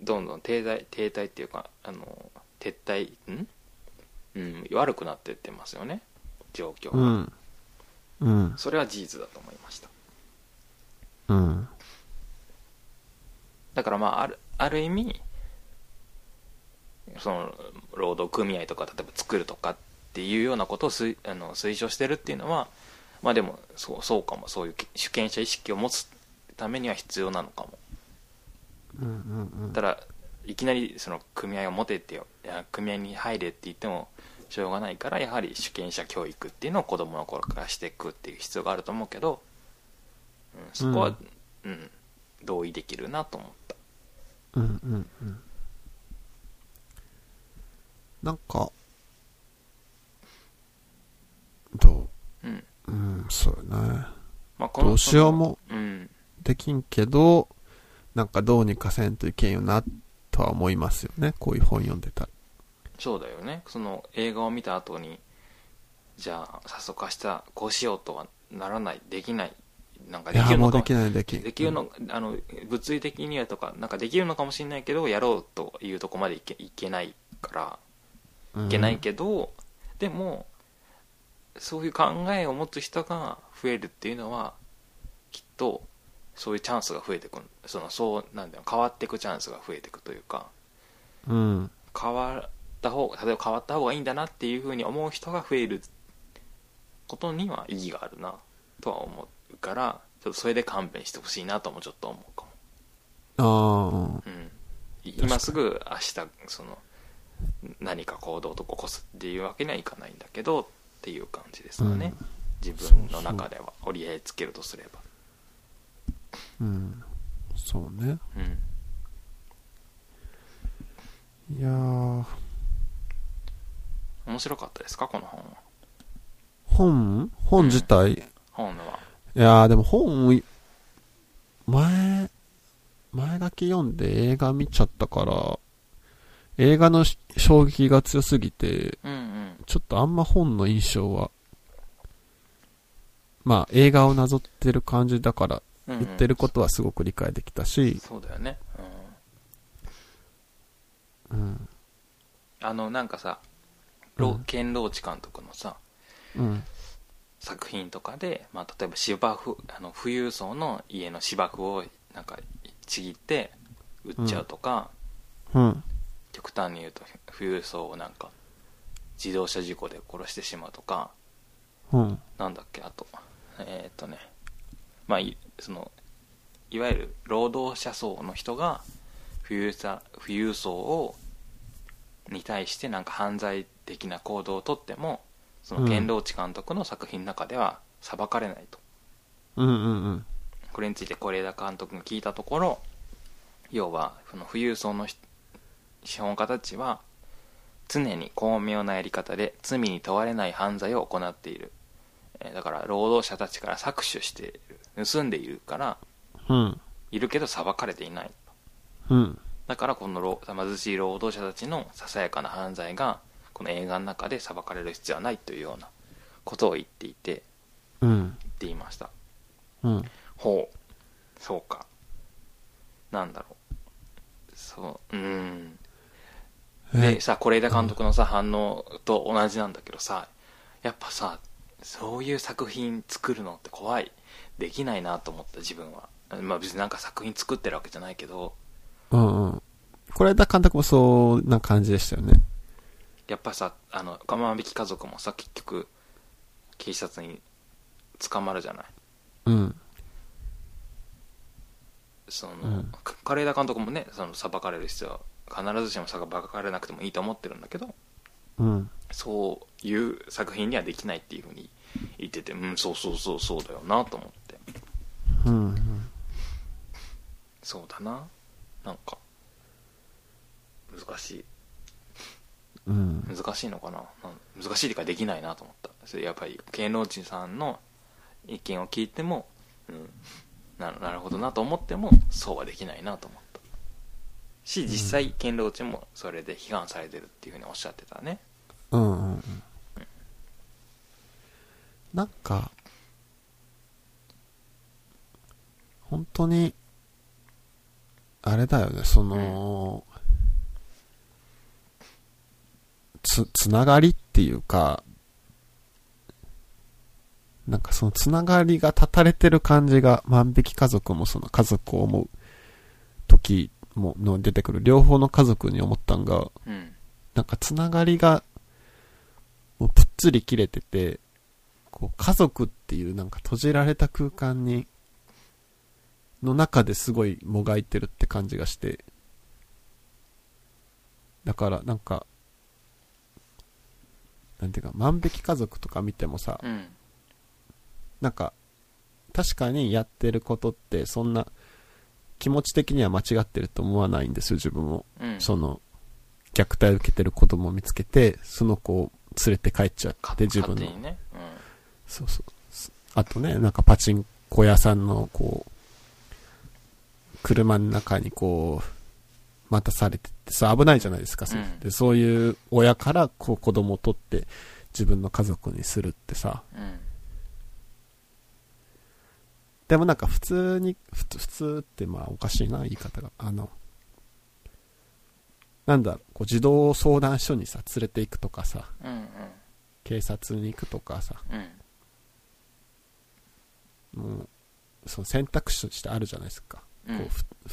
S1: どんどん停滞停滞っていうかあの撤退ん、うん、悪くなってってますよね。状況が、
S2: うん。うん。
S1: それは事実だと思いました
S2: うん。
S1: だからまああるある意味その労働組合とか例えば作るとかっていうようなことを推あの推奨してるっていうのはまあでもそうそうかもそういう主権者意識を持つためには必要なのかも
S2: うんうんうん。
S1: ただいきなりその組合を持てってよ組合に入れって言ってもしょうがないからやはり主権者教育っていうのを子供の頃からしていくっていう必要があると思うけど、うん、そこは、うん同意できるなと思った
S2: うんうんうん。なんか、ど
S1: う？ん
S2: う、うん、そうね。
S1: まあ、この
S2: どうしようもできんけど、なんかどうにかせんといけんよな、とは思いますよね。こういう本読んでたら。
S1: そうだよねその映画を見た後にじゃあ早速明日こうしようとはならないできないなんかできるのか
S2: できないできん。
S1: できるのあの物理的にはとかなんかできるのかもしれないけどやろうというとこまでいけいけないから。
S2: うん
S1: いけないけど、でもそういう考えを持つ人が増えるっていうのはきっとそういうチャンスが増えてくるそのそうなんだよ。変わっていくチャンスが増えていくというか。
S2: うん。
S1: 変わった方例えば変わった方がいいんだなっていうふうに思う人が増えることには意義があるなとは思うからちょっとそれで勘弁してほしいなともちょっと思うかも、
S2: あ
S1: うん、今すぐ明日その何か行動と起こすっていうわけにはいかないんだけどっていう感じですかね、自分の中では。折り合いつけるとすれば。
S2: あ、うん。そうね。
S1: うん。
S2: いやー、
S1: 面白かったですか？この本は。
S2: 本？本自体、
S1: 本は
S2: いやーでも本、前、前書き読んで映画見ちゃったから、映画のし衝撃が強すぎて、
S1: うんうん。
S2: ちょっとあんま本の印象は、まあ映画をなぞってる感じだから、
S1: うんうん。
S2: 言ってることはすごく理解できたし、
S1: そうだよね、うん。
S2: うん、
S1: あのなんかさロ
S2: うん
S1: ケンローチ監督のさ
S2: うん、
S1: 作品とかで、まあ、例えば芝生あの富裕層の家の芝生をなんかちぎって売っちゃうとか、
S2: うん、
S1: 極端に言うと富裕層をなんか自動車事故で殺してしまうとか
S2: うん、
S1: なんだっけあとえーっとねまあいそのいわゆる労働者層の人が富裕さ富裕層をに対してなんか犯罪的な行動をとってもその堅牢地監督の作品の中では裁かれないと、
S2: うん、うん、うん、
S1: これについて是枝監督が聞いたところ要はその富裕層のひ資本家たちは常に巧妙なやり方で罪に問われない犯罪を行っている。えーだから労働者たちから搾取している盗んでいるから
S2: うん、
S1: いるけど裁かれていない
S2: うん、
S1: だからこの労貧しい労働者たちのささやかな犯罪がこの映画の中で裁かれる必要はないというようなことを言っていて
S2: うん、
S1: 言っていました。
S2: うん、
S1: ほう。そうか。なんだろう。そううーんで
S2: え、
S1: さ是枝監督のさ反応と同じなんだけどさやっぱさそういう作品作るのって怖い。できないなと思った自分は。まあ別になんか作品作ってるわけじゃないけど。
S2: うん、うん。これ、だ監督もそうな感じでしたよね。
S1: やっぱさあの我慢引き家族もさ結局警察に捕まるじゃない？
S2: うん、
S1: その、
S2: うん。
S1: か是枝監督もねその裁かれる必要は必ずしも裁かれなくてもいいと思ってるんだけど
S2: うん、
S1: そういう作品にはできないっていうふうに言っててうんそうそうそうそうだよなと思って。
S2: うん、うん。
S1: そうだな。なんか難しい
S2: うん、
S1: 難しいのかな？難しいっていうかできないなと思った。それやっぱり芸能人さんの意見を聞いても、うん、ななるほどなと思ってもそうはできないなと思った。し実際堅牢地もそれで批判されてるっていうふうにおっしゃってたね。
S2: うん、うん。うん。なんか、本当に、あれだよね、その、つ、つながりっていうか、なんかそのつながりが断たれてる感じが、万引き家族もその家族を思う時もの出てくる両方の家族に思ったんが、
S1: うん。
S2: なんかつながりが、もうぷっつり切れてて、こう家族っていうなんか閉じられた空間に、の中ですごいもがいてるって感じがして、だからなんか、なんていうか、万引き家族とか見てもさ、
S1: うん
S2: なんか、確かにやってることってそんな気持ち的には間違ってると思わないんですよ、自分も。
S1: うん
S2: その、虐待を受けてる子供を見つけて、その子を連れて帰っちゃ
S1: か
S2: って、自分の
S1: 勝手。にね、
S2: そうそう。すあとね、なんかパチンコ屋さんの、こう、車の中にこう、待たされてて、さ、危ないじゃないですか、それ
S1: うん
S2: で、そういう親から、こう、子供を取って、自分の家族にするってさ、
S1: うん。うん
S2: でもなんか普通に、普通普通ってまあおかしいな、言い方が。あの、なんだろう、こう児童相談所にさ、連れて行くとかさ、
S1: うん
S2: 警察に行くとかさ、
S1: うん。
S2: もう、その選択肢としてあるじゃないですか。
S1: うん。
S2: こう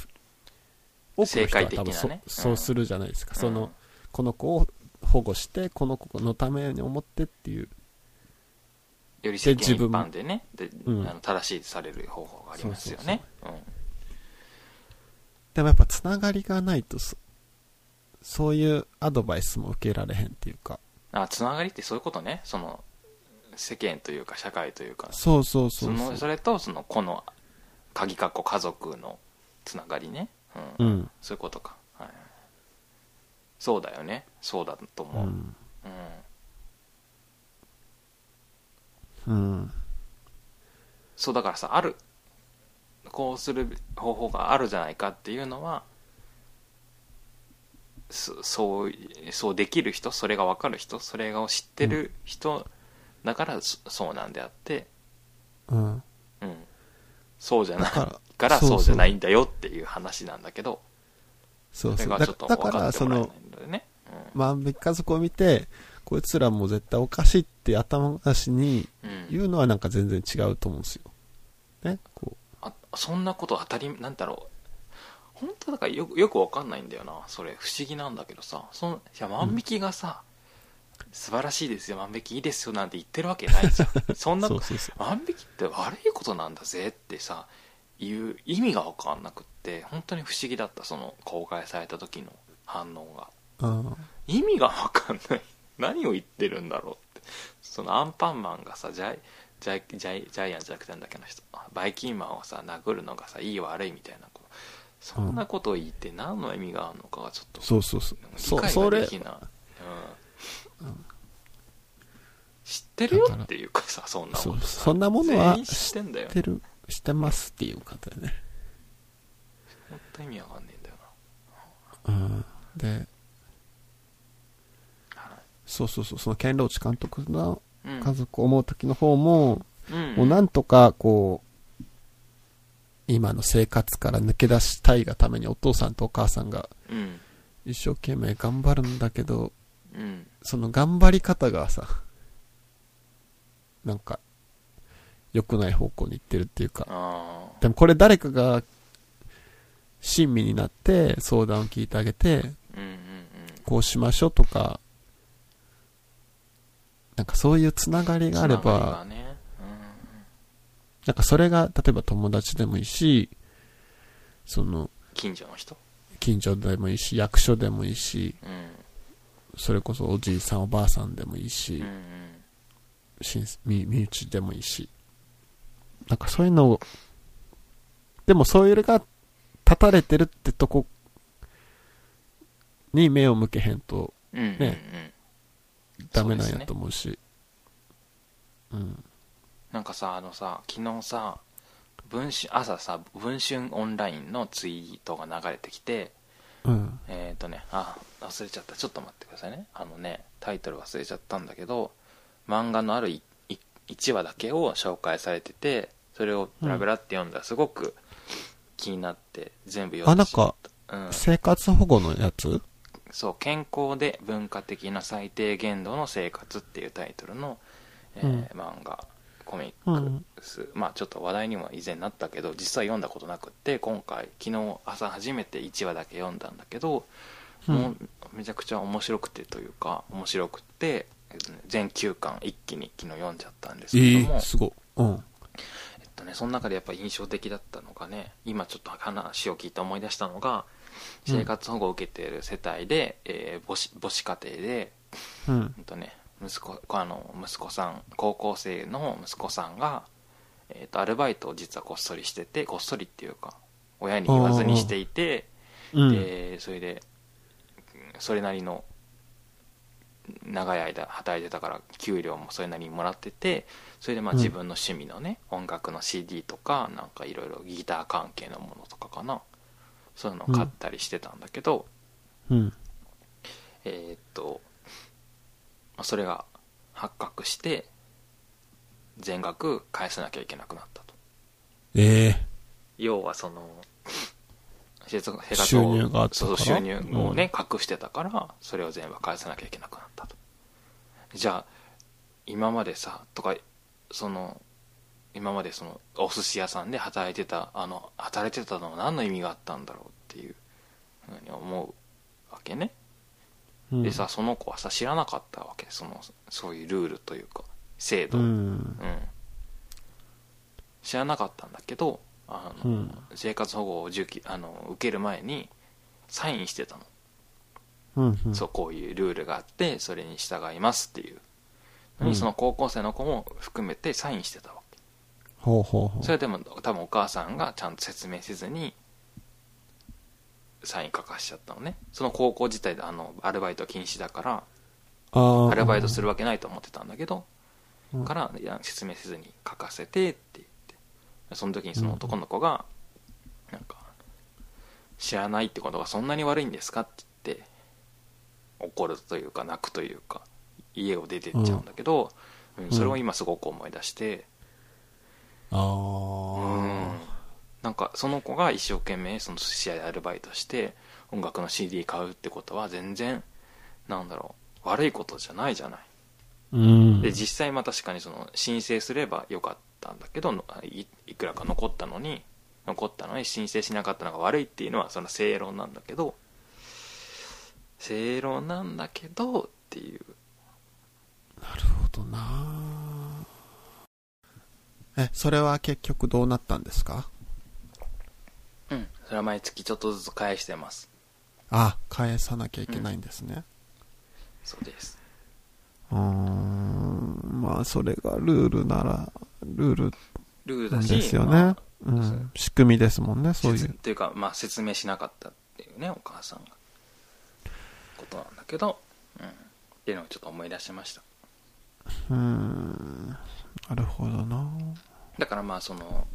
S2: 多くの人は多分そ,、
S1: ねうん。
S2: そうするじゃないですか。そ
S1: うん。
S2: の、この子を保護して、この子のために思ってっていう。
S1: より世間一
S2: 自分
S1: 般でね。で、
S2: うん。
S1: あの正しいとされる方法がありますよね。
S2: でもやっぱつながりがないとそ、そういうアドバイスも受けられへんっていうか。
S1: うんあつながりってそういうことね。その世間というか社会というか。
S2: そうそうそ
S1: そう。
S2: そう。
S1: のそれとその子の鍵かっこ家族のつながりね、うん
S2: うん。
S1: そういうことか、はい、そうだよねそうだと
S2: う
S1: 思う、うん
S2: ん。うん。
S1: そうだからさあるこうする方法があるじゃないかっていうのはそそうそうできる人それが分かる人それを知ってる人だからそそうなんであって、
S2: うん。
S1: うん、そうじゃない
S2: だからそう
S1: じゃないんだよっていう話なんだけど
S2: そうそう。だ
S1: それがちょっと
S2: だから、その
S1: ない、んだよね、
S2: 万引き家族を見て、こいつらも絶対おかしいって頭出しに
S1: うん。うん
S2: 言うのはなんか全然違うと思うんですよ。ね。こ
S1: あそんなこと当たりなんだろう。本当だからよくよくわかんないんだよな。それ不思議なんだけどさ。そのいや万引きがさ、素晴らしいですよ万引きいいですよなんて言ってるわけないじゃん。そん
S2: う。
S1: な。万引きって悪いことなんだぜってさいう意味が分かんなくって本当に不思議だったその公開された時の反応が。
S2: うん。
S1: 意味が分かんない。何を言ってるんだろうって。そのアンパンマンがさジャイジャイジャイジャイアンじゃなくてなんだっけな人。バイキンマンをさ殴るのがさいい悪いみたいな。ことそんなことを言って何の意味があるのかがちょっと
S2: そうそうそう。そ、
S1: 理解
S2: それ、
S1: ができない、うん知ってるよっていうかさそんな
S2: そう
S1: ことさ
S2: そんなものは
S1: 全員知ってんだよ
S2: 知ってる、知ってますっていう方で。ね。
S1: 本当意味わかんねえんだよ
S2: うん。で、
S1: な、は
S2: そうそうそう、そのケンローチ監督の
S1: いうん。
S2: 家族を思う時の方も、
S1: うん。
S2: もうなんとかこう、今の生活から抜け出したいがためにお父さんとお母さんが
S1: うん。
S2: 一生懸命頑張るんだけど、
S1: うん
S2: その頑張り方がさ、なんか、良くない方向に行ってるっていうか、でもこれ誰かが親身になって相談を聞いてあげて、こうしましょうとか、なんかそういうつながりがあればなんかそれが例えば友達でもいいし、その
S1: うん近所の人。
S2: 近所でもいいし、役所でもいいし、
S1: うん
S2: それこそおじいさんおばあさんでもいいし身身内でもいいし、なんかそういうのを、でもそういうのが立たれてるってとこに目を向けへんと
S1: うんうんうん
S2: ねダメなんやと思うし。うん。
S1: なんかさあのさ昨日さ文春朝さ文春オンラインのツイートが流れてきて
S2: うん。
S1: えっ、ー、とねあ忘れちゃった。ちょっと待ってくださいね。あのねタイトル忘れちゃったんだけど漫画のある1話だけを紹介されててそれをブラブラって読んだらすごく気になって全部読んでしまった。うん、
S2: 生活保護のやつ？
S1: そう健康で文化的な最低限度の生活っていうタイトルの、えー
S2: うん。
S1: 漫画コミックス、まあちょっと話題にも以前なったけど実は読んだことなくって今回昨日朝初めて1話だけ読んだんだけど、
S2: うん
S1: もうめちゃくちゃ面白くてというか面白くって、全9巻一気に昨日読んじゃったんです
S2: え
S1: けども、
S2: えすごい。うん。
S1: えっとね、その中でやっぱ印象的だったのがね今ちょっと話を聞いて思い出したのが
S2: うん
S1: 生活保護を受けている世帯で、えー母子母子家庭で、
S2: うん。
S1: うんとね、息子あの息子さん高校生の息子さんが、えー、とアルバイトを実はこっそりしててこっそりっていうか親に言わずにしていて、
S2: うん。
S1: でそれでうんそれなりの長い間働いてたから給料もそれなりにもらっててそれでまあ
S2: うん
S1: 自分の趣味のね、音楽の CD とかなんかいろいろギター関係のものとかかなそういうのを買ったりしてたんだけど、
S2: うん。
S1: えーっとまあそれが発覚して全額返さなきゃいけなくなったと。
S2: ええ。
S1: 要はその
S2: 収入があったから？
S1: そう収入をね、
S2: う
S1: 隠してたからそれを全部返さなきゃいけなくなったと。じゃあ今までさとかその今までそのお寿司屋さんで働いてたあの働いてたのは何の意味があったんだろうっていうふうに思うわけね
S2: うん
S1: でさその子はさ知らなかったわけそのそういうルールというか制度、
S2: う
S1: うん
S2: ん。
S1: 知らなかったんだけどあの、
S2: うん
S1: 生活保護を受けあの受ける前にサインしてたの、
S2: うん。うん。
S1: そうこういうルールがあってそれに従いますっていうのに、
S2: うん
S1: その高校生の子も含めてサインしてたわけ
S2: ほうほうほう。
S1: それでも多分お母さんがちゃんと説明せずにサイン書かしちゃったのね。その高校自体であのアルバイト禁止だからアルバイトするわけないと思ってたんだけど、
S2: うん。
S1: からいや説明せずに書かせてって言って。その時にその男の子がなんか知らないってことがそんなに悪いんですかって言って怒るというか泣くというか家を出てっちゃうんだけど、うん。それを今すごく思い出して、
S2: あ
S1: うん。
S2: あ。
S1: なんかその子が一生懸命その寿司屋でアルバイトして音楽の CD 買うってことは全然なんだろう悪いことじゃないじゃない。
S2: うん。
S1: で実際まあ確かにその申請すればよかったんだけどいくらか残ったのに残ったのに申請しなかったのが悪いっていうのはその正論なんだけど正論なんだけどっていう。
S2: なるほどな。え、それは結局どうなったんですか？
S1: うんそれは毎月ちょっとずつ返してます
S2: あ、返さなきゃいけないんですね。
S1: そうです
S2: うーん、まあ、それがルールなら、ルールなん
S1: ルールだし
S2: ですよね。
S1: まあ
S2: うん。仕組みですもんね、そういう。
S1: 説っていうか、まあ、説明しなかったっていうねお母さんがことなんだけど、うん、っていうのをちょっと思い出しました
S2: うーん。なるほどな
S1: だからまあその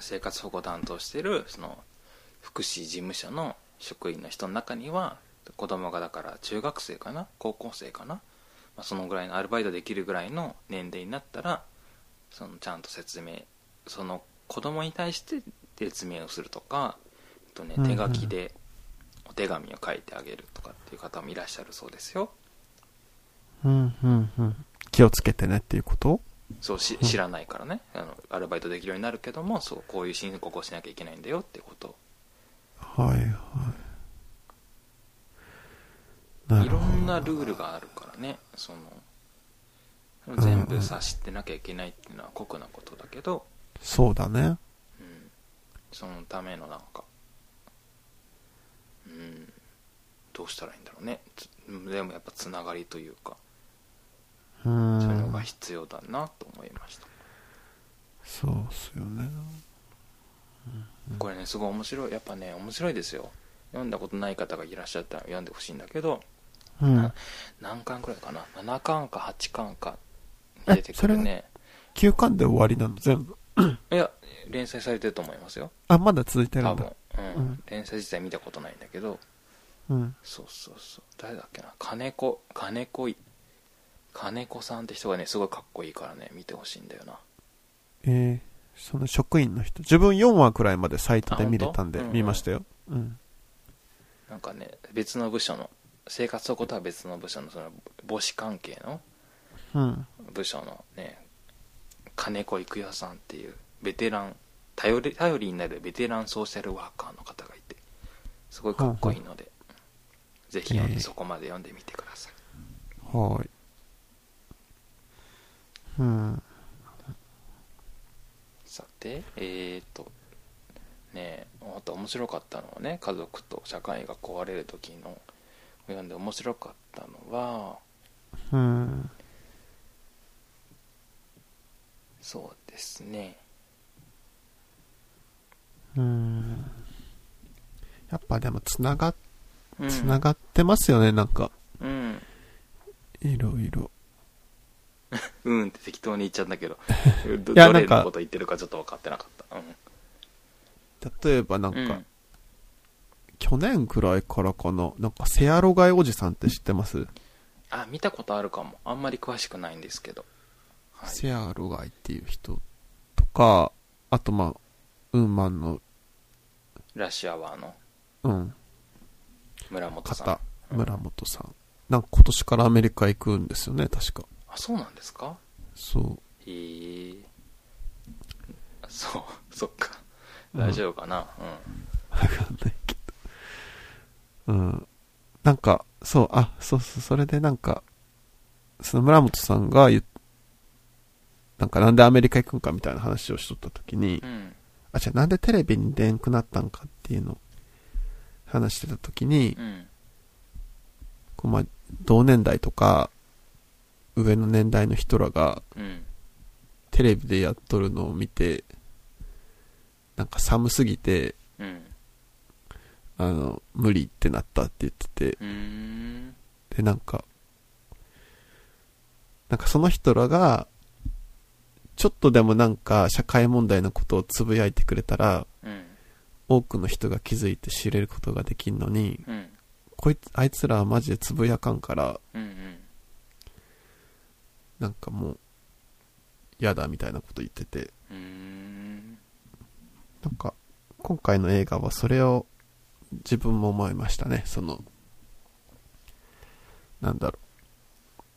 S1: 生活保護担当してるその福祉事務所の職員の人の中には子供がだから中学生かな高校生かな、まあ、そのぐらいのアルバイトできるぐらいの年齢になったらそのちゃんと説明その子供に対して説明をするとかあとね手書きでお手紙を書いてあげるとかっていう方もいらっしゃるそうですよ。
S2: うん、うん、うん。気をつけてねっていうこと？
S1: そうし知らないからね。あのアルバイトできるようになるけどもそうこういう申告をしなきゃいけないんだよってこと。を
S2: はい、はい。ないる
S1: ろ。んなルールがあるからね。その全部さ知ってなきゃいけないっていうのは酷なことだけど、
S2: そうだね。
S1: うん、そのためのなんかうん。どうしたらいいんだろうね。つでもやっぱつながりというか。
S2: う
S1: そういうの
S2: ん
S1: が。必要だなと思いました、
S2: そうっすよね。
S1: これねすごい面白い。やっぱね面白いですよ。読んだことない方がいらっしゃったら読んでほしいんだけど
S2: うん。
S1: 何巻くらいかな？7巻か8巻かに出てくるね。
S2: 9巻で終わりなの？全部。
S1: いや連載されてると思いますよ。
S2: あ、まだ続いてるんだ。
S1: 多分。、うん。
S2: うん。
S1: 連載自体見たことないんだけど。
S2: うん。
S1: そうそうそう。誰だっけな？金子金子い金子さんって人がねすごいかっこいいからね見てほしいんだよな
S2: えー、その職員の人。自分4話くらいまでサイトで見れたんで見ましたよ。うん。
S1: なんかね別の部署の生活保護とは別の部署のその母子関係の
S2: うん。
S1: 部署のね金子育代さんっていうベテラン頼り頼りになるベテランソーシャルワーカーの方がいてすごいかっこいいので、ぜひ読んで
S2: えー
S1: そこまで読んでみてください、
S2: はーい。うん。
S1: さてえーとねえあと面白かったのはね家族と社会が壊れる時の読んで面白かったのは
S2: うん。
S1: そうですね
S2: うん。やっぱでもつなが、
S1: うん
S2: つながってますよね、なんか。
S1: うん
S2: いろいろ。
S1: うんって適当に言っちゃったけど ど
S2: いや
S1: どれのこと言ってるかちょっと分かってなかった。うん。
S2: 例えばなんか、
S1: うん。
S2: 去年くらいからかな、なんかセアロガイおじさんって知ってます、
S1: あ見たことあるかも。あんまり詳しくないんですけど。はい。
S2: セアロガイっていう人とか、あとまあ、ウーマンの、
S1: ラッシュアワーの。
S2: うん、
S1: 村本さん。
S2: 方、村本さん。なんか今年からアメリカ行くんですよね、確か。
S1: あそうなんですか？
S2: そう。
S1: へえ。そうそっか。大丈夫かな？
S2: わかんないけど。うん。なんか、そう、あ、そうそう、それでなんか、その村本さんが言っなんかなんでアメリカ行くんかみたいな話をしとった時に
S1: う、ん。
S2: あ、じゃあなんでテレビに出んくなったんかっていうのを話してた時に、
S1: うん。
S2: こうまあ、同年代とか、上の年代の人らが
S1: うん
S2: テレビでやっとるのを見て、なんか寒すぎて、
S1: うん
S2: あの、無理ってなったって言ってて、で、なんか、なんかその人らが、ちょっとでもなんか社会問題のことをつぶやいてくれたら、
S1: うん。
S2: 多くの人が気づいて知れることができるのに、
S1: うん。
S2: こいつ、あいつらはマジでつぶやかんから、
S1: うんうん
S2: なんかもう、嫌だみたいなこと言ってて、なんか、今回の映画はそれを自分も思いましたね。その、なんだろ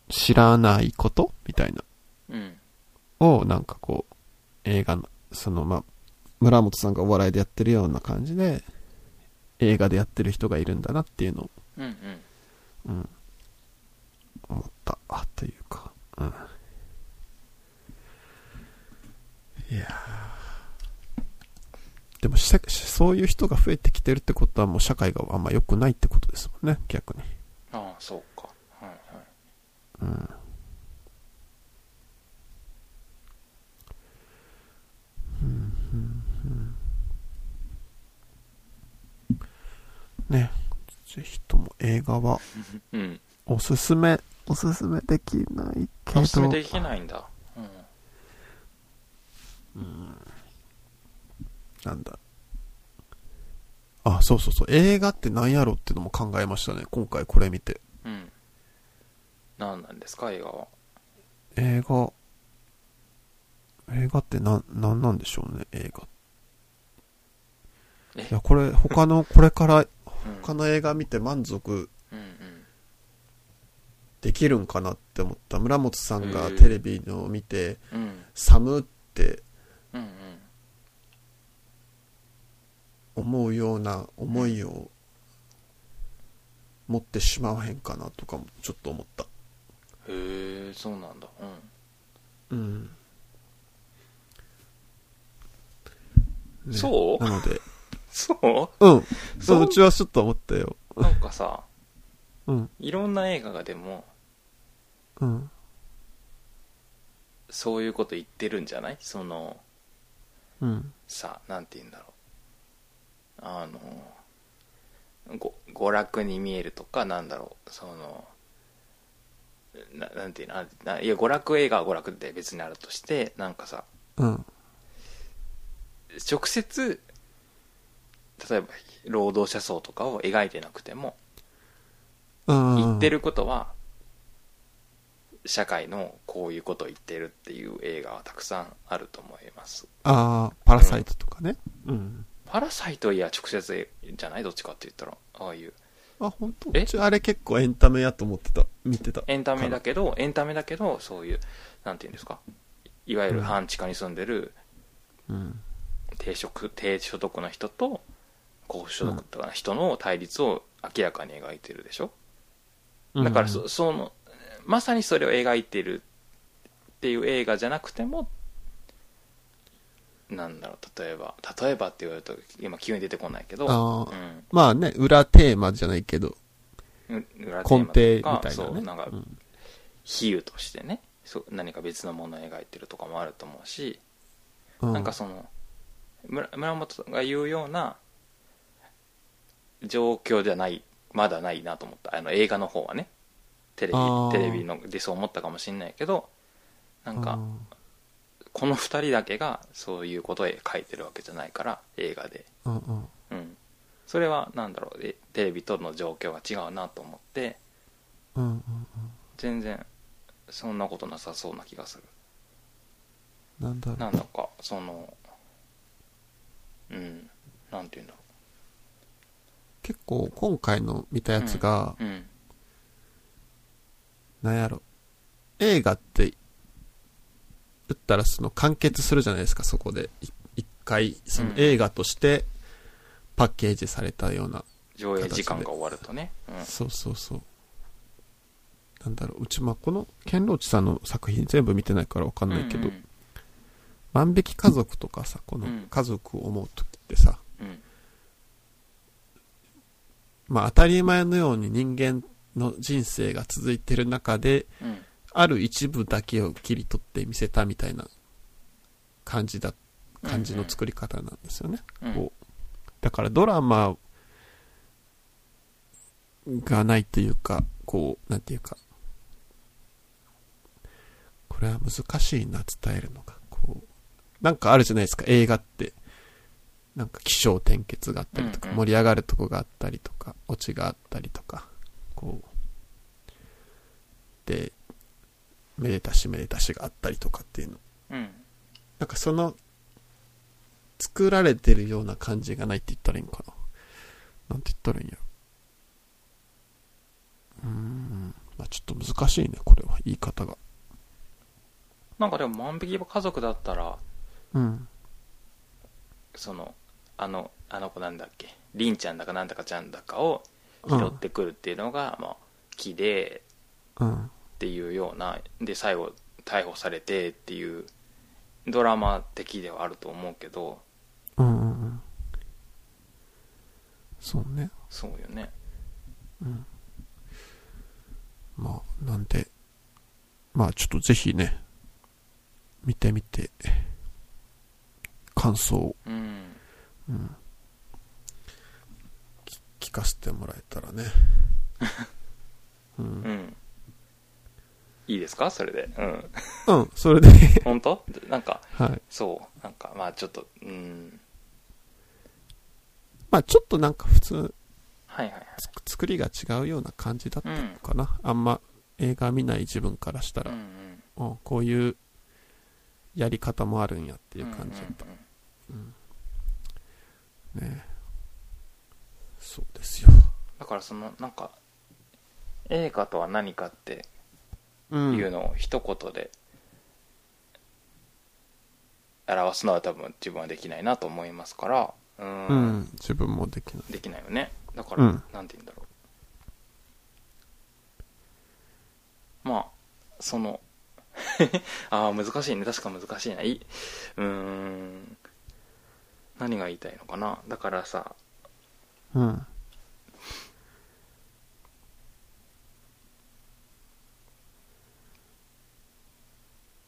S2: う、知らないことみたいな。
S1: うん。
S2: を、なんかこう、映画の、その、まあ、村本さんがお笑いでやってるような感じで、映画でやってる人がいるんだなっていうのを、
S1: うんうん。
S2: うん、思った、あ、というか、うん。いやー。でもし、そういう人が増えてきてるってことはもう社会があんま良くないってことですもんね、逆に。
S1: ああそうか。はいはい。
S2: うん。ね、ぜひとも映画は
S1: うん。
S2: おすすめ、おすすめできないけど。
S1: おすすめできないんだうん
S2: なんだ。あ、そうそうそう。映画って何やろってのも考えましたね。今回これ見て。
S1: うん何なんですか映画は
S2: 映画、映画ってなん、なんなんでしょうね、映画。
S1: え？
S2: いや、これ、他の、これから、
S1: うん
S2: 他の映画見て満足
S1: うんうん
S2: できるんかなって思った。村本さんがテレビのを見て、
S1: うん
S2: 寒って思うような思いを持ってしまわへんかなとかもちょっと思った。
S1: へえそうなんだうん
S2: うん。ね
S1: そう？
S2: なので、
S1: そう？
S2: うん。
S1: そ
S2: う、うちはちょっと思ったよ。
S1: なんかさ
S2: うん。
S1: いろんな映画がでも
S2: うん。
S1: そういうこと言ってるんじゃない？その
S2: うん。
S1: さなんて言うんだろうあのご娯楽に見えるとかなんだろうそのななんていうの？いや娯楽映画は娯楽で別にあるとしてなんかさ
S2: うん。
S1: 直接例えば労働者層とかを描いてなくても
S2: うん。
S1: 言ってることは社会のこういうことを言ってるっていう映画はたくさんあると思います
S2: ああ、パラサイトとかね。うん。
S1: パラサイトいや直接じゃないどっちかって言ったらああいう
S2: あ、本当？
S1: え？
S2: うちあれ結構エンタメやと思ってた。見てた。
S1: エンタメだけどエンタメだけどそういうなんていうんですか？いわゆる半地下に住んでる
S2: うん。
S1: 低職低所得の人と高所得とかの人の対立を明らかに描いてるでしょ、だからそそのまさにそれを描いてるっていう映画じゃなくてもなんだろう例えば例えばって言われると今急に出てこないけどうん。
S2: まあね、裏テーマじゃないけど、根底みたいなね。
S1: そうなんか
S2: うん。
S1: 比喩としてねそう何か別のものを描いてるとかもあると思うし、
S2: う
S1: なんかその村村本が言うような状況じゃないまだないなと思った。あの映画の方はねテレビテレビのでそう思ったかもしれないけどなんか
S2: うん
S1: この2人だけがそういうことを書いてるわけじゃないから映画で。
S2: うんうん。
S1: うん。それはなんだろう。えテレビとの状況が違うなと思って。
S2: うんうん
S1: 全然そんなことなさそうな気がする。
S2: うん。なんだろう。
S1: なんだかそのうん。なんて言うんだろ
S2: 結構今回の見たやつが、
S1: ううん
S2: なんやろ。映画って、言ったらその完結するじゃないですか、そこで。い一回、その
S1: うん
S2: 映画としてパッケージされたような。
S1: 上映時間が終わるとね、うん、
S2: そうそうそう。なんだろう、うちまあこの、ケンローチさんの作品全部見てないからわかんないけど、
S1: うん
S2: 万引き家族とかさ、この
S1: うん
S2: 家族を思うときってさ、
S1: うん
S2: まあ当たり前のように人間の人生が続いてる中で、
S1: うん。
S2: ある一部だけを切り取って見せたみたいな感じだ、感じの作り方なんですよね。
S1: うん
S2: こう。だからドラマがないというか、こう、なんていうか、これは難しいな、伝えるのが。こなんかあるじゃないですか、映画って。なんか起承転結があったりとか、
S1: うんうん。
S2: 盛り上がるとこがあったりとか、オチがあったりとか、こう。で、めでたしめでたしがあったりとかっていうの。
S1: うん
S2: なんかその、作られてるような感じがないって言ったらいいんかな。なんて言ったらいいんやろ。うーん。まあちょっと難しいね、これは。言い方が。
S1: なんかでも万引き家族だったら
S2: うん。
S1: そのあのあの子なんだっけ？りんちゃんだかなんだかちゃんだかを
S2: うん
S1: 拾ってくるっていうのが、まあ木で
S2: うん。
S1: っていうようなで最後逮捕されてっていうドラマ的ではあると思うけど
S2: うんうんうん。そうね。
S1: そうよね
S2: うん。まあ、なんで、まあちょっとぜひね、見てみて、感想を、
S1: うん
S2: うん、かせてもらえたらね。うん。
S1: う。ん。いいですか？それで。うん。
S2: うん、それで、
S1: 本当？なんか
S2: はい。
S1: そう。なんかまあちょっとうん。
S2: まあちょっとなんか普通、
S1: はいはいはい。
S2: つ作りが違うような感じだったのかな。あんま映画見ない自分からしたら、
S1: うんうん。
S2: うんこういうやり方もあるんやっていう感じだった。
S1: うんうん。うん。
S2: ねそうですよ。
S1: だからそのなんか映画とは何かって
S2: うん
S1: いうのを一言で表すのは多分自分はできないなと思いますから。うん
S2: うん、自分もできない。
S1: できないよね。だから、
S2: うん。
S1: なんて言うんだろう。まあその ああ難しいね。確か難しいな。いいうーん。何が言いたいのかな。だからさ
S2: うん。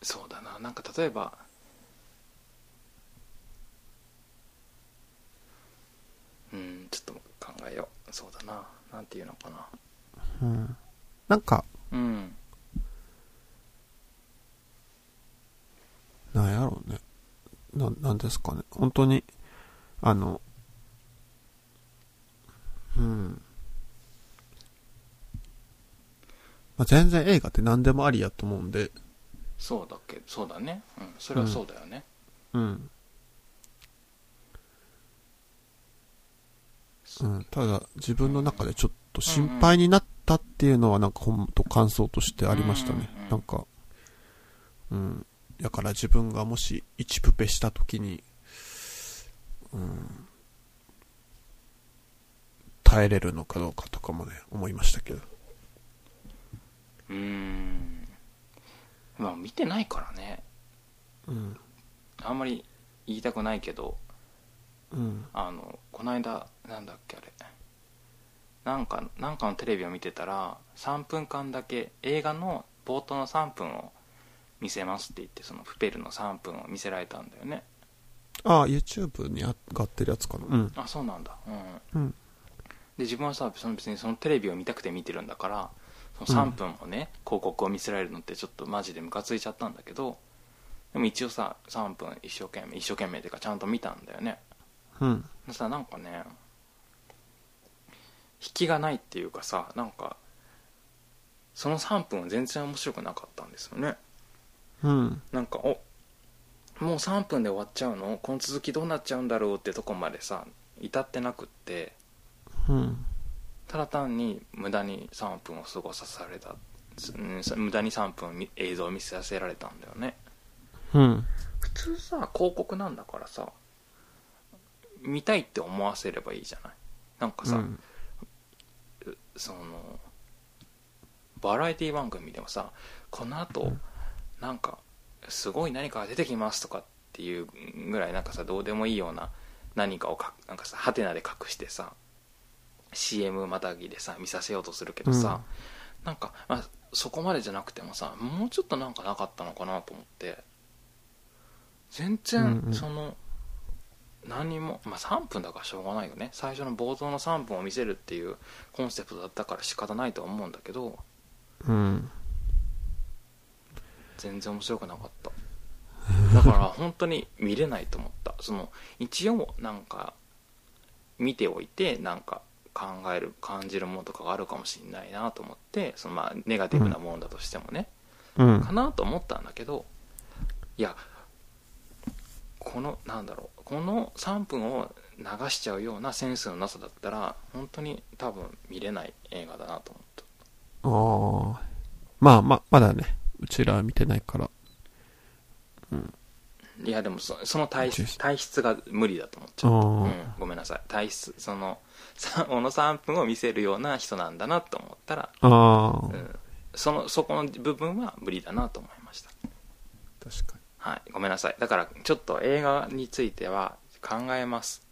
S1: そうだななんか例えばうんちょっと考えようそうだななんていうのかな
S2: うん。なんか、
S1: うん
S2: なんやろうね。な、なんですかね。本当に、あの、うん。まあ、全然映画って何でもありやと思うんで、
S1: そうだっけ？そうだね。うん。それはそうだよね、
S2: うん。うん、ただ、自分の中でちょっと心配になったっていうのは、なんかほんと感想としてありましたね。
S1: うんうんうん。
S2: なんか、うん。だから自分がもし1プペした時に、うん、耐えれるのかどうかとかもね、思いましたけど。
S1: うーんまあ見てないからね
S2: うん。
S1: あんまり言いたくないけど
S2: うん。
S1: あのこの間なんだっけあれなんかなんかのテレビを見てたら3分間だけ映画の冒頭の3分を見せますって言ってそのプペルの3分を見せられたんだよね
S2: ああ、YouTube に上がってるやつかな。うん。
S1: あそうなんだうん
S2: うん。
S1: で自分はさその別にそのテレビを見たくて見てるんだからその3分もね、広告を見せられるのってちょっとマジでムカついちゃったんだけどでも一応さ3分一生懸命一生懸命っていうかちゃんと見たんだよね。
S2: うん。
S1: でさなんかね引きがないっていうかさなんかその3分は全然面白くなかったんですよね。
S2: うん。
S1: なんかおもう3分で終わっちゃうの？この続きどうなっちゃうんだろうってとこまでさ至ってなくって
S2: うん。
S1: ただ単に無駄に3分を過ごさされたうん無駄に3分み映像を見せさせられたんだよね
S2: うん。
S1: 普通さ広告なんだからさ見たいって思わせればいいじゃない？なんかさ、
S2: うん
S1: そのバラエティ番組でもさこの後、なんかすごい何かが出てきますとかっていうぐらいなんかさどうでもいいような何かをかなんかさハテナで隠してさ CM またぎでさ見させようとするけどさ、なんか、まあ、そこまでじゃなくてもさもうちょっとなんかなかったのかなと思って。全
S2: うん
S1: 然
S2: うん。
S1: その、何も、まあ、3分だからしょうがないよね。最初の冒頭の3分を見せるっていうコンセプトだったから仕方ないとは思うんだけど。
S2: うん。
S1: 全然面白くなかった。だから本当に見れないと思った。その一応なんか見ておいてなんか考える感じるものとかがあるかもしれないなと思ってそのまあネガティブなものだとしてもね、
S2: うん。
S1: か。なと思ったんだけどいやこのなんだろうこの3分を流しちゃうようなセンスのなさだったら本当に多分見れない映画だなと思った。
S2: ああ。まあまあ、まだね、うちらは見てないから。
S1: いやでもそその体質体質が無理だと思っちゃった、うん、ごめんなさい。体質そのさこの3分を見せるような人なんだなと思ったら、うん、そのそこの部分は無理だなと思いました。
S2: 確か
S1: はい。ごめんなさい。だからちょっと映画については考えます。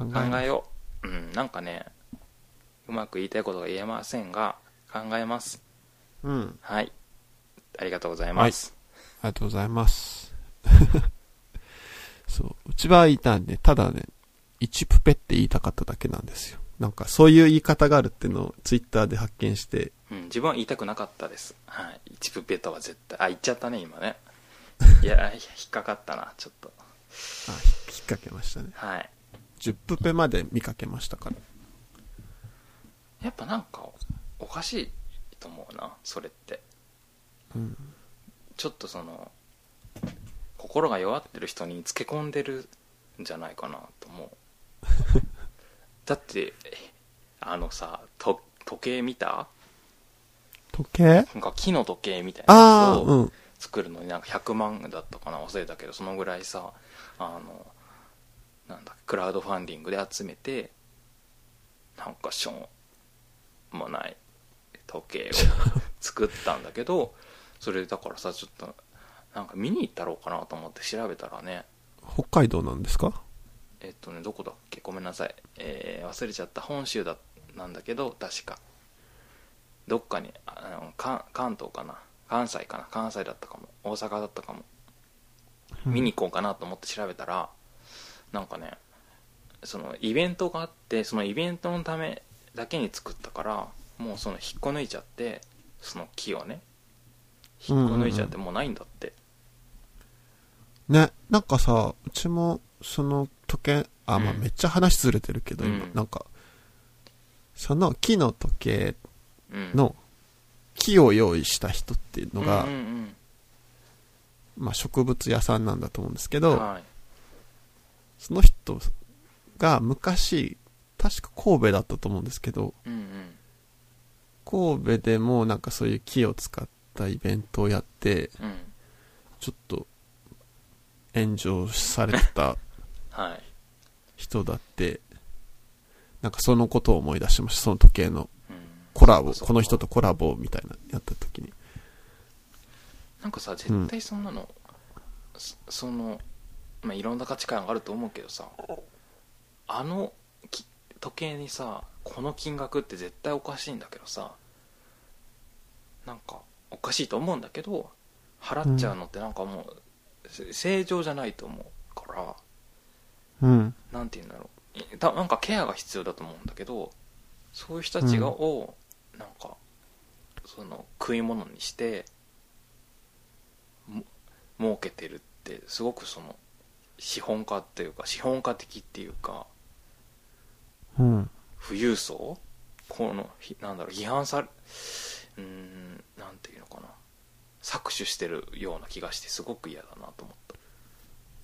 S2: に。考
S1: 考
S2: え
S1: よう。うん。なんかねうまく言いたいことが言えませんが考えます。
S2: うん。
S1: はい。ありがとうございます、
S2: ありがとうございます。そう。うちは言いたんで、ただね、一プペって言いたかっただけなんですよ。なんかそういう言い方があるっていうのをツイッターで発見して、
S1: うん、自分は言いたくなかったです。はい。一プペとは絶対、あ、言っちゃったね、今ね。いや、引っかかったな、ちょっと。
S2: あ、引っ掛けましたね。
S1: はい。
S2: 10プペまで見かけましたから。
S1: やっぱなんか、おかしいと思うな、それって。
S2: うん。
S1: ちょっとその、心が弱ってる人につけ込んでるんじゃないかなと思う。だって、あのさ、と時計見た？
S2: 時計？
S1: なんか木の時計みたいな。
S2: ああ、
S1: やつを
S2: うん。
S1: 作るのになんか100万だったかな？忘れたけどそのぐらいさあのなんだクラウドファンディングで集めてなんかしょうもない時計を 作ったんだけどそれだからさちょっとなんか見に行ったろうかなと思って調べたらね。
S2: 北海道なんですか？
S1: えっとねどこだっけ？ごめんなさい、えー忘れちゃった。本州だなんだけど確か。どっかにあの関関東かな？関西かな？関西だったかも。大阪だったかも。見に行こうかなと思って調べたらなんかねそのイベントがあってそのイベントのためだけに作ったからもうその引っこ抜いちゃってその木をね引っこ抜いちゃってもうないんだって、
S2: ね、なんかさ、うちも、その時計、あ、まあ
S1: うん。
S2: めっちゃ話ずれてるけど、今、
S1: うん。
S2: なんか、その木の時計
S1: うん、
S2: の木を用意した人っていうのが、
S1: うんうん
S2: まあ植物屋さんなんだと思うんですけど、
S1: うんはい。
S2: その人が昔、確か神戸だったと思うんですけど、
S1: うんうん。
S2: 神戸でもなんかそういう木を使ったイベントをやって、
S1: うん。
S2: ちょっと炎上されてた
S1: はい
S2: 人だって、なんかそのことを思い出しました。その時計の
S1: うん。
S2: コラボ、この人とコラボみたいなやった時に。
S1: なんかさ絶対そんなの、そその、まあ、いろんな価値観があると思うけどさあのき時計にさこの金額って絶対おかしいんだけどさなんかおかしいと思うんだけど払っちゃうのってなんかもう、せ正常じゃないと思うから
S2: うん。
S1: なんて言うんだろう。いたなんかケアが必要だと思うんだけどそういう人たちが、をなんかその食い物にしても儲けてるってすごくその資本家っていうか資本家的っていうか
S2: うん。
S1: 富裕層？このひなんだろう批判されうーんなんていうのかな。搾取してるような気がしてすごく嫌だなと思った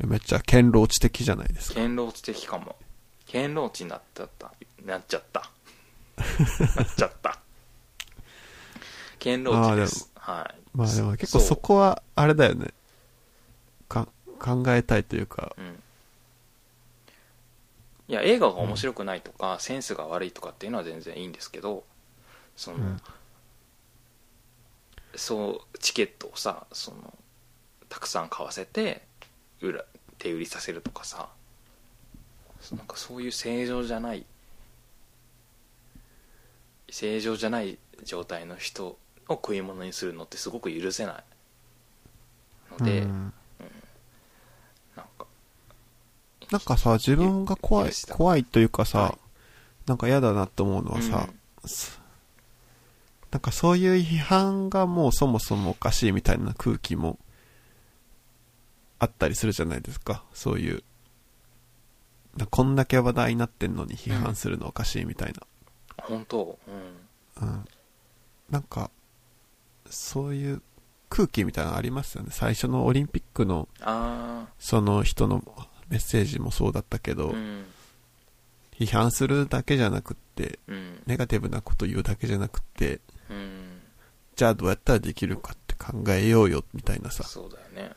S2: めっちゃ堅牢地的じゃないですか。
S1: 堅牢地的かも。堅牢地になっちゃった。なっちゃった。なっちゃった。堅牢地です。はい。
S2: まあでも結構
S1: う。
S2: そこは、あれだよね。か、考えたいというか、
S1: うん。いや映画が面白くないとか、センスが悪いとかっていうのは全然いいんですけどその、
S2: うん。
S1: そうチケットをさそのたくさん買わせて裏手売りさせるとかさなんかそういう正常じゃない正常じゃない状態の人を食い物にするのってすごく許せないので、
S2: うん。
S1: なんか
S2: なんかさ、自分が怖い怖いというかさ、
S1: はい。
S2: なんか嫌だなと思うのはさ、すなんかそういう批判がもうそもそもおかしいみたいな空気もあったりするじゃないですか。そういう。なこんだけ話題になってんのに批判するのおかしいみたい
S1: 本当うん
S2: な。うん。なんか、そういう空気みたいなのありますよね。最初のオリンピックの
S1: あ
S2: その人のメッセージもそうだったけど、
S1: あうん
S2: 批判するだけじゃなくって、
S1: うん
S2: ネガティブなこと言うだけじゃなくって、
S1: うん
S2: じゃあどうやったらできるかって考えようよみたいなさ、
S1: そうだよね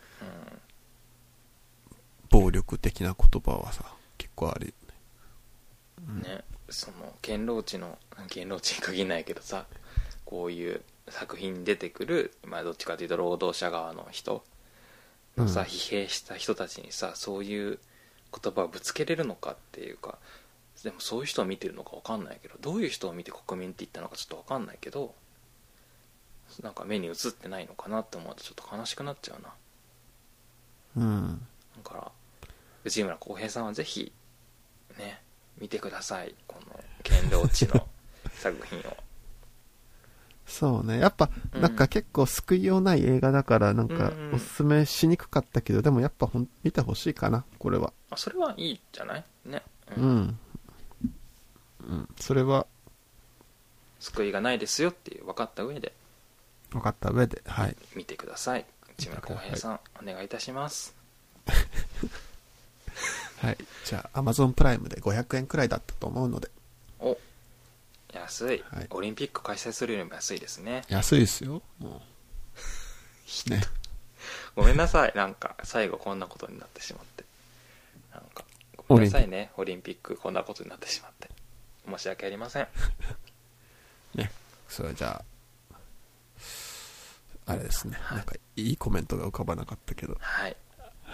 S2: 暴力的な言葉はさ、結構あるよね。
S1: うんねその堅牢地の堅牢地に限らないけどさこういう作品に出てくるまあどっちかというと労働者側の人のさ、
S2: うん
S1: 疲弊した人たちにさそういう言葉をぶつけれるのかっていうかでもそういう人を見てるのか分かんないけどどういう人を見て国民って言ったのかちょっと分かんないけどなんか目に映ってないのかなって思うとちょっと悲しくなっちゃうな
S2: うん。
S1: だから内村航平さんはぜひね見てください。この堅牢地の作品を。
S2: そうね。やっぱ、
S1: うん。
S2: なんか結構救いようない映画だから、なんか
S1: うん
S2: おすすめしにくかったけど、でもやっぱほん見てほしいかな、これは。
S1: あそれはいいじゃない？ね、う
S2: うん。ん。うん。それは。
S1: 救いがないですよっていう分かった上で。
S2: 分かった上で、はい。
S1: 見てください。内村航平さん、お願いいたします
S2: はい。じゃあ、Amazon プライムで500円くらいだったと思うので、
S1: お安い、
S2: はい
S1: オリンピック開催するよりも安いですね
S2: 安いですよ。もう。ね。
S1: ごめんなさいなんか最後こんなことになってしまってなんかごめんなさいねオリンピックこんなことになってしまって申し訳ありません
S2: ね。それじゃあ、あれですね。なんか、いいコメントが浮かばなかったけど。
S1: はい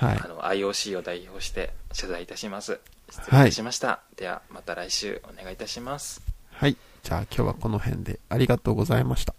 S2: はい、
S1: あの IOC を代表して謝罪いたします。失礼いたしました、はい、ではまた来週お願いいたします。
S2: はい。じゃあ今日はこの辺でありがとうございました。